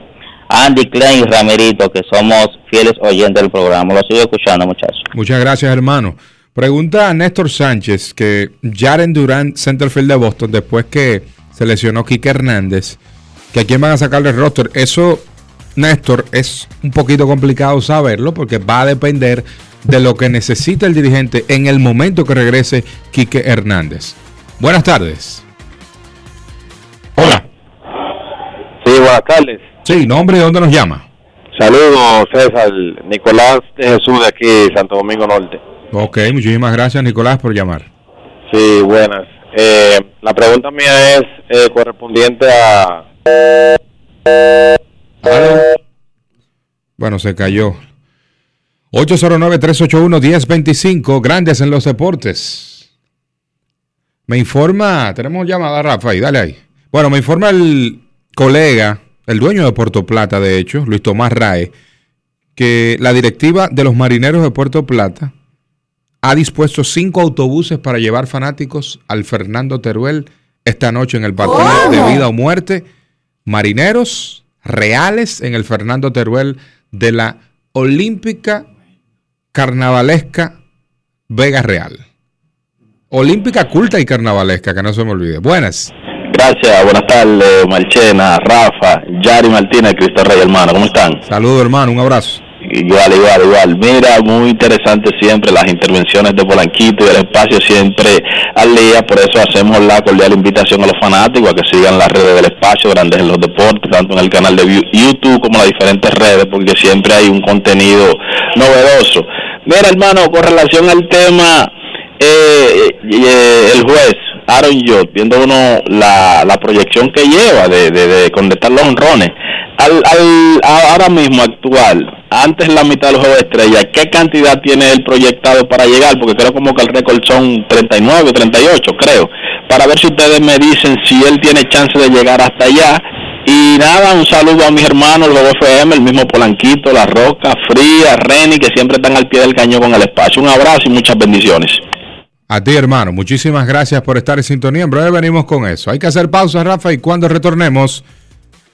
Andy Klein y Ramirito que somos fieles oyentes del programa lo sigo escuchando muchachos Muchas gracias, hermano. Pregunta a Néstor Sánchez que Jaren Durant, centerfield de Boston, después que se lesionó Kike Hernández, que a quién van a sacar del roster. Eso, Néstor, es un poquito complicado saberlo porque va a depender de lo que necesita el dirigente en el momento que regrese Quique Hernández. Buenas tardes. Hola. Sí, buenas tardes. Sí, nombre y dónde nos llama. Saludos, César. Nicolás de Jesús de aquí, Santo Domingo Norte. Ok, muchísimas gracias, Nicolás, por llamar. Sí, buenas. Eh, la pregunta mía es eh, correspondiente a... Bueno, se cayó. 809-381-1025, grandes en los deportes. Me informa, tenemos llamada, Rafa, ahí, dale ahí. Bueno, me informa el colega, el dueño de Puerto Plata, de hecho, Luis Tomás Rae, que la directiva de los marineros de Puerto Plata ha dispuesto cinco autobuses para llevar fanáticos al Fernando Teruel esta noche en el partido de vida o muerte. Marineros reales en el Fernando Teruel de la Olímpica Carnavalesca Vega Real. Olímpica culta y carnavalesca, que no se me olvide. Buenas. Gracias, buenas tardes, Marchena, Rafa, Yari Martínez, Cristo Rey, hermano, ¿cómo están? Saludos, hermano, un abrazo. Igual, igual, igual. Mira, muy interesante siempre las intervenciones de Polanquito y el espacio siempre al día. Por eso hacemos la cordial invitación a los fanáticos a que sigan las redes del espacio, Grandes en los Deportes, tanto en el canal de YouTube como en las diferentes redes, porque siempre hay un contenido novedoso. Mira, hermano, con relación al tema, eh, eh, el juez, Aaron Judge, viendo uno la, la proyección que lleva de, de, de conectar los honrones, al, al, ahora mismo actual, antes la mitad de los de estrella, ¿qué cantidad tiene él proyectado para llegar? Porque creo como que el récord son 39, 38, creo. Para ver si ustedes me dicen si él tiene chance de llegar hasta allá. Y nada, un saludo a mis hermanos, los FM, el mismo Polanquito, La Roca, Fría, Reni, que siempre están al pie del cañón con el espacio. Un abrazo y muchas bendiciones. A ti, hermano, muchísimas gracias por estar en sintonía. En breve venimos con eso. Hay que hacer pausa, Rafa, y cuando retornemos,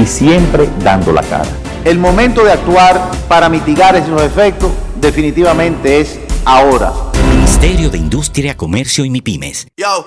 y siempre dando la cara. El momento de actuar para mitigar esos efectos definitivamente es ahora. Ministerio de Industria, Comercio y MIPIMES. Yo,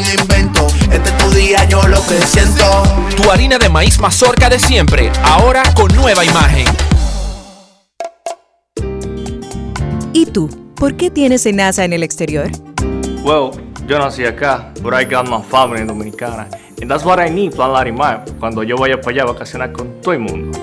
algún invento. Este es tu día, yo lo que siento. Tu harina de maíz mazorca de siempre, ahora con nueva imagen. ¿Y tú? ¿Por qué tienes enaza en el exterior? Well, yo nací acá, but I got my family dominicana. And that's what I need, Plan Larimar, cuando yo vaya para allá a vacacionar con todo el mundo.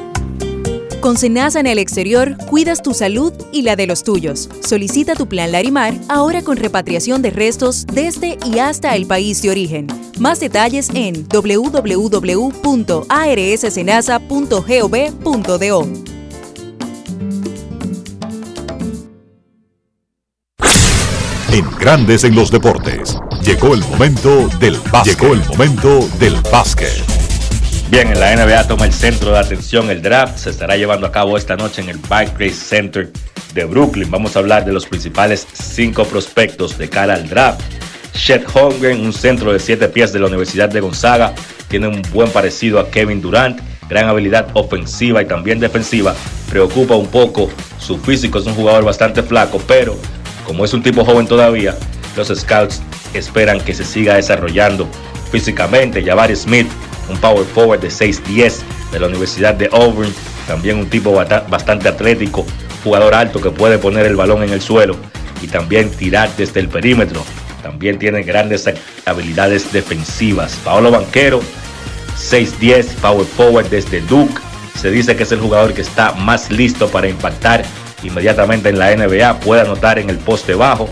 Con Senasa en el exterior, cuidas tu salud y la de los tuyos. Solicita tu plan Larimar ahora con repatriación de restos desde y hasta el país de origen. Más detalles en www.arssenasa.gov.do. En Grandes en los Deportes. Llegó el momento del básquet. Llegó el momento del básquet. Bien, en la NBA toma el centro de atención el draft. Se estará llevando a cabo esta noche en el Barclays Center de Brooklyn. Vamos a hablar de los principales cinco prospectos de cara al draft. Chet Holmgren, un centro de siete pies de la Universidad de Gonzaga, tiene un buen parecido a Kevin Durant, gran habilidad ofensiva y también defensiva. Preocupa un poco su físico, es un jugador bastante flaco, pero como es un tipo joven todavía, los scouts esperan que se siga desarrollando físicamente. Jabari Smith, un power forward de 6'10 de la Universidad de Auburn, también un tipo bastante atlético, jugador alto que puede poner el balón en el suelo y también tirar desde el perímetro. También tiene grandes habilidades defensivas. Paolo Banquero, 6'10, power forward desde Duke. Se dice que es el jugador que está más listo para impactar inmediatamente en la NBA. Puede anotar en el poste bajo,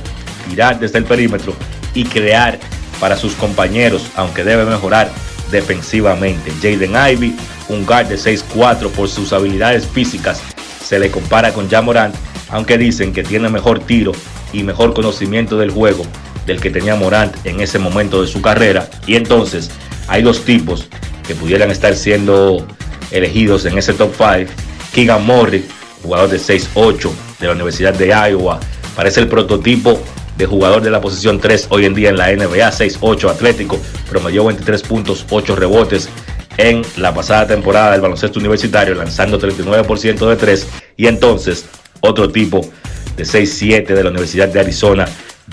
tirar desde el perímetro y crear para sus compañeros, aunque debe mejorar defensivamente. Jaden Ivy, un guard de 6'4 por sus habilidades físicas, se le compara con Jamorant, aunque dicen que tiene mejor tiro y mejor conocimiento del juego del que tenía Morant en ese momento de su carrera. Y entonces hay dos tipos que pudieran estar siendo elegidos en ese top 5. Keegan Morris, jugador de 6'8 de la Universidad de Iowa, parece el prototipo de jugador de la posición 3 hoy en día en la NBA, 6'8 atlético, promedió 23 puntos, 8 rebotes en la pasada temporada del baloncesto universitario, lanzando 39% de 3. Y entonces, otro tipo de 6'7 de la Universidad de Arizona,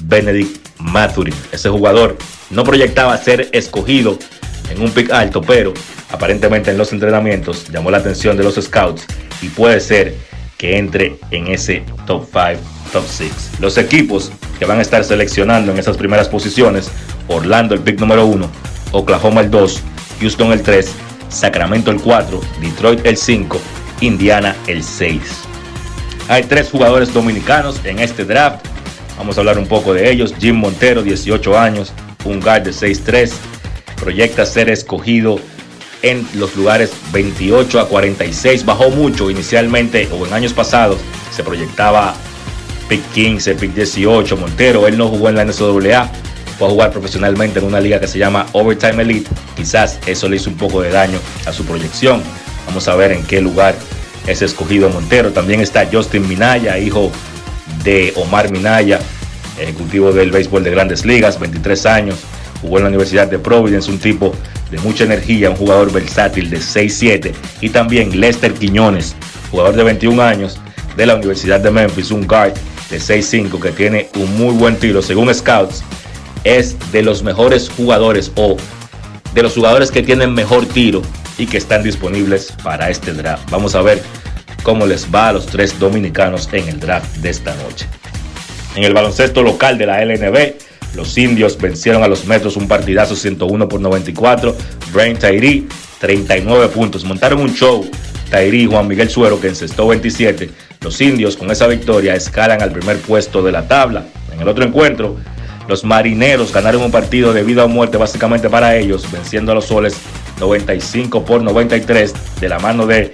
Benedict Mathurin. Ese jugador no proyectaba ser escogido en un pick alto, pero aparentemente en los entrenamientos llamó la atención de los scouts y puede ser que entre en ese top 5, top 6. Los equipos que van a estar seleccionando en esas primeras posiciones, Orlando el pick número 1, Oklahoma el 2, Houston el 3, Sacramento el 4, Detroit el 5, Indiana el 6. Hay tres jugadores dominicanos en este draft. Vamos a hablar un poco de ellos. Jim Montero, 18 años, un guard de 6'3. Proyecta ser escogido en los lugares 28 a 46. Bajó mucho inicialmente o en años pasados. Se proyectaba pick 15, pick 18. Montero, él no jugó en la NCAA. Fue a jugar profesionalmente en una liga que se llama Overtime Elite. Quizás eso le hizo un poco de daño a su proyección. Vamos a ver en qué lugar es escogido Montero. También está Justin Minaya, hijo de Omar Minaya, ejecutivo del béisbol de grandes ligas, 23 años. Jugó en la Universidad de Providence, un tipo de mucha energía, un jugador versátil de 6'7. Y también Lester Quiñones, jugador de 21 años de la Universidad de Memphis, un guard de 6'5 que tiene un muy buen tiro. Según Scouts, es de los mejores jugadores o de los jugadores que tienen mejor tiro y que están disponibles para este draft. Vamos a ver cómo les va a los tres dominicanos en el draft de esta noche. En el baloncesto local de la LNB, los indios vencieron a los metros un partidazo 101 por 94. Brain Tyree, 39 puntos. Montaron un show. Y Juan Miguel Suero, que encestó 27. Los indios con esa victoria escalan al primer puesto de la tabla. En el otro encuentro, los marineros ganaron un partido de vida o muerte básicamente para ellos, venciendo a los soles 95 por 93 de la mano de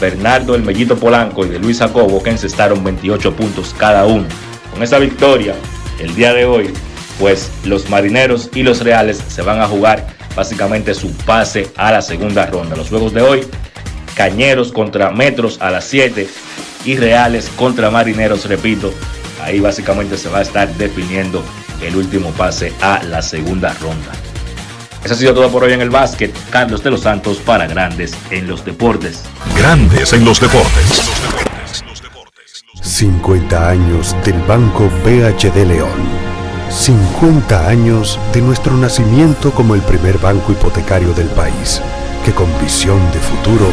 Bernardo El Mellito Polanco y de Luis Jacobo, que encestaron 28 puntos cada uno. Con esa victoria, el día de hoy, pues los marineros y los reales se van a jugar básicamente su pase a la segunda ronda. Los juegos de hoy, Cañeros contra Metros a las 7 y Reales contra Marineros, repito, ahí básicamente se va a estar definiendo el último pase a la segunda ronda. Eso ha sido todo por hoy en el básquet. Carlos de los Santos para Grandes en los Deportes. Grandes en los Deportes. 50 años del Banco BHD León. 50 años de nuestro nacimiento como el primer banco hipotecario del país, que con visión de futuro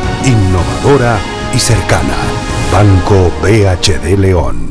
innovadora y cercana. Banco BHD León.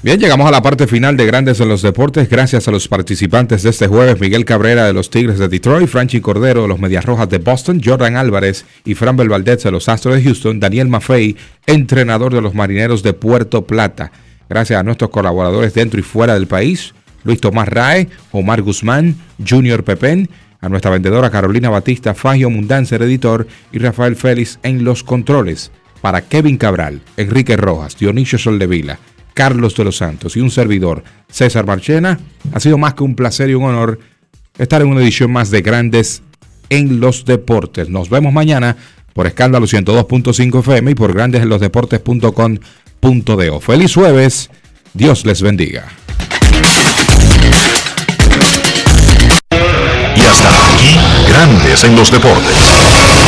Bien, llegamos a la parte final de Grandes en los Deportes. Gracias a los participantes de este jueves, Miguel Cabrera de los Tigres de Detroit, Franchi Cordero de los Medias Rojas de Boston, Jordan Álvarez y Fran Belvaldez de los Astros de Houston, Daniel Maffei, entrenador de los Marineros de Puerto Plata. Gracias a nuestros colaboradores dentro y fuera del país, Luis Tomás Rae, Omar Guzmán, Junior Pepén, a nuestra vendedora Carolina Batista, Fagio Mundanzer, editor, y Rafael Félix en los controles. Para Kevin Cabral, Enrique Rojas, Dionisio Soldevila, Carlos de los Santos y un servidor, César Marchena, ha sido más que un placer y un honor estar en una edición más de Grandes en los Deportes. Nos vemos mañana por Escándalo 102.5 FM y por grandesenlosdeportes.com.de. Feliz jueves, Dios les bendiga. Y hasta aquí, Grandes en los Deportes.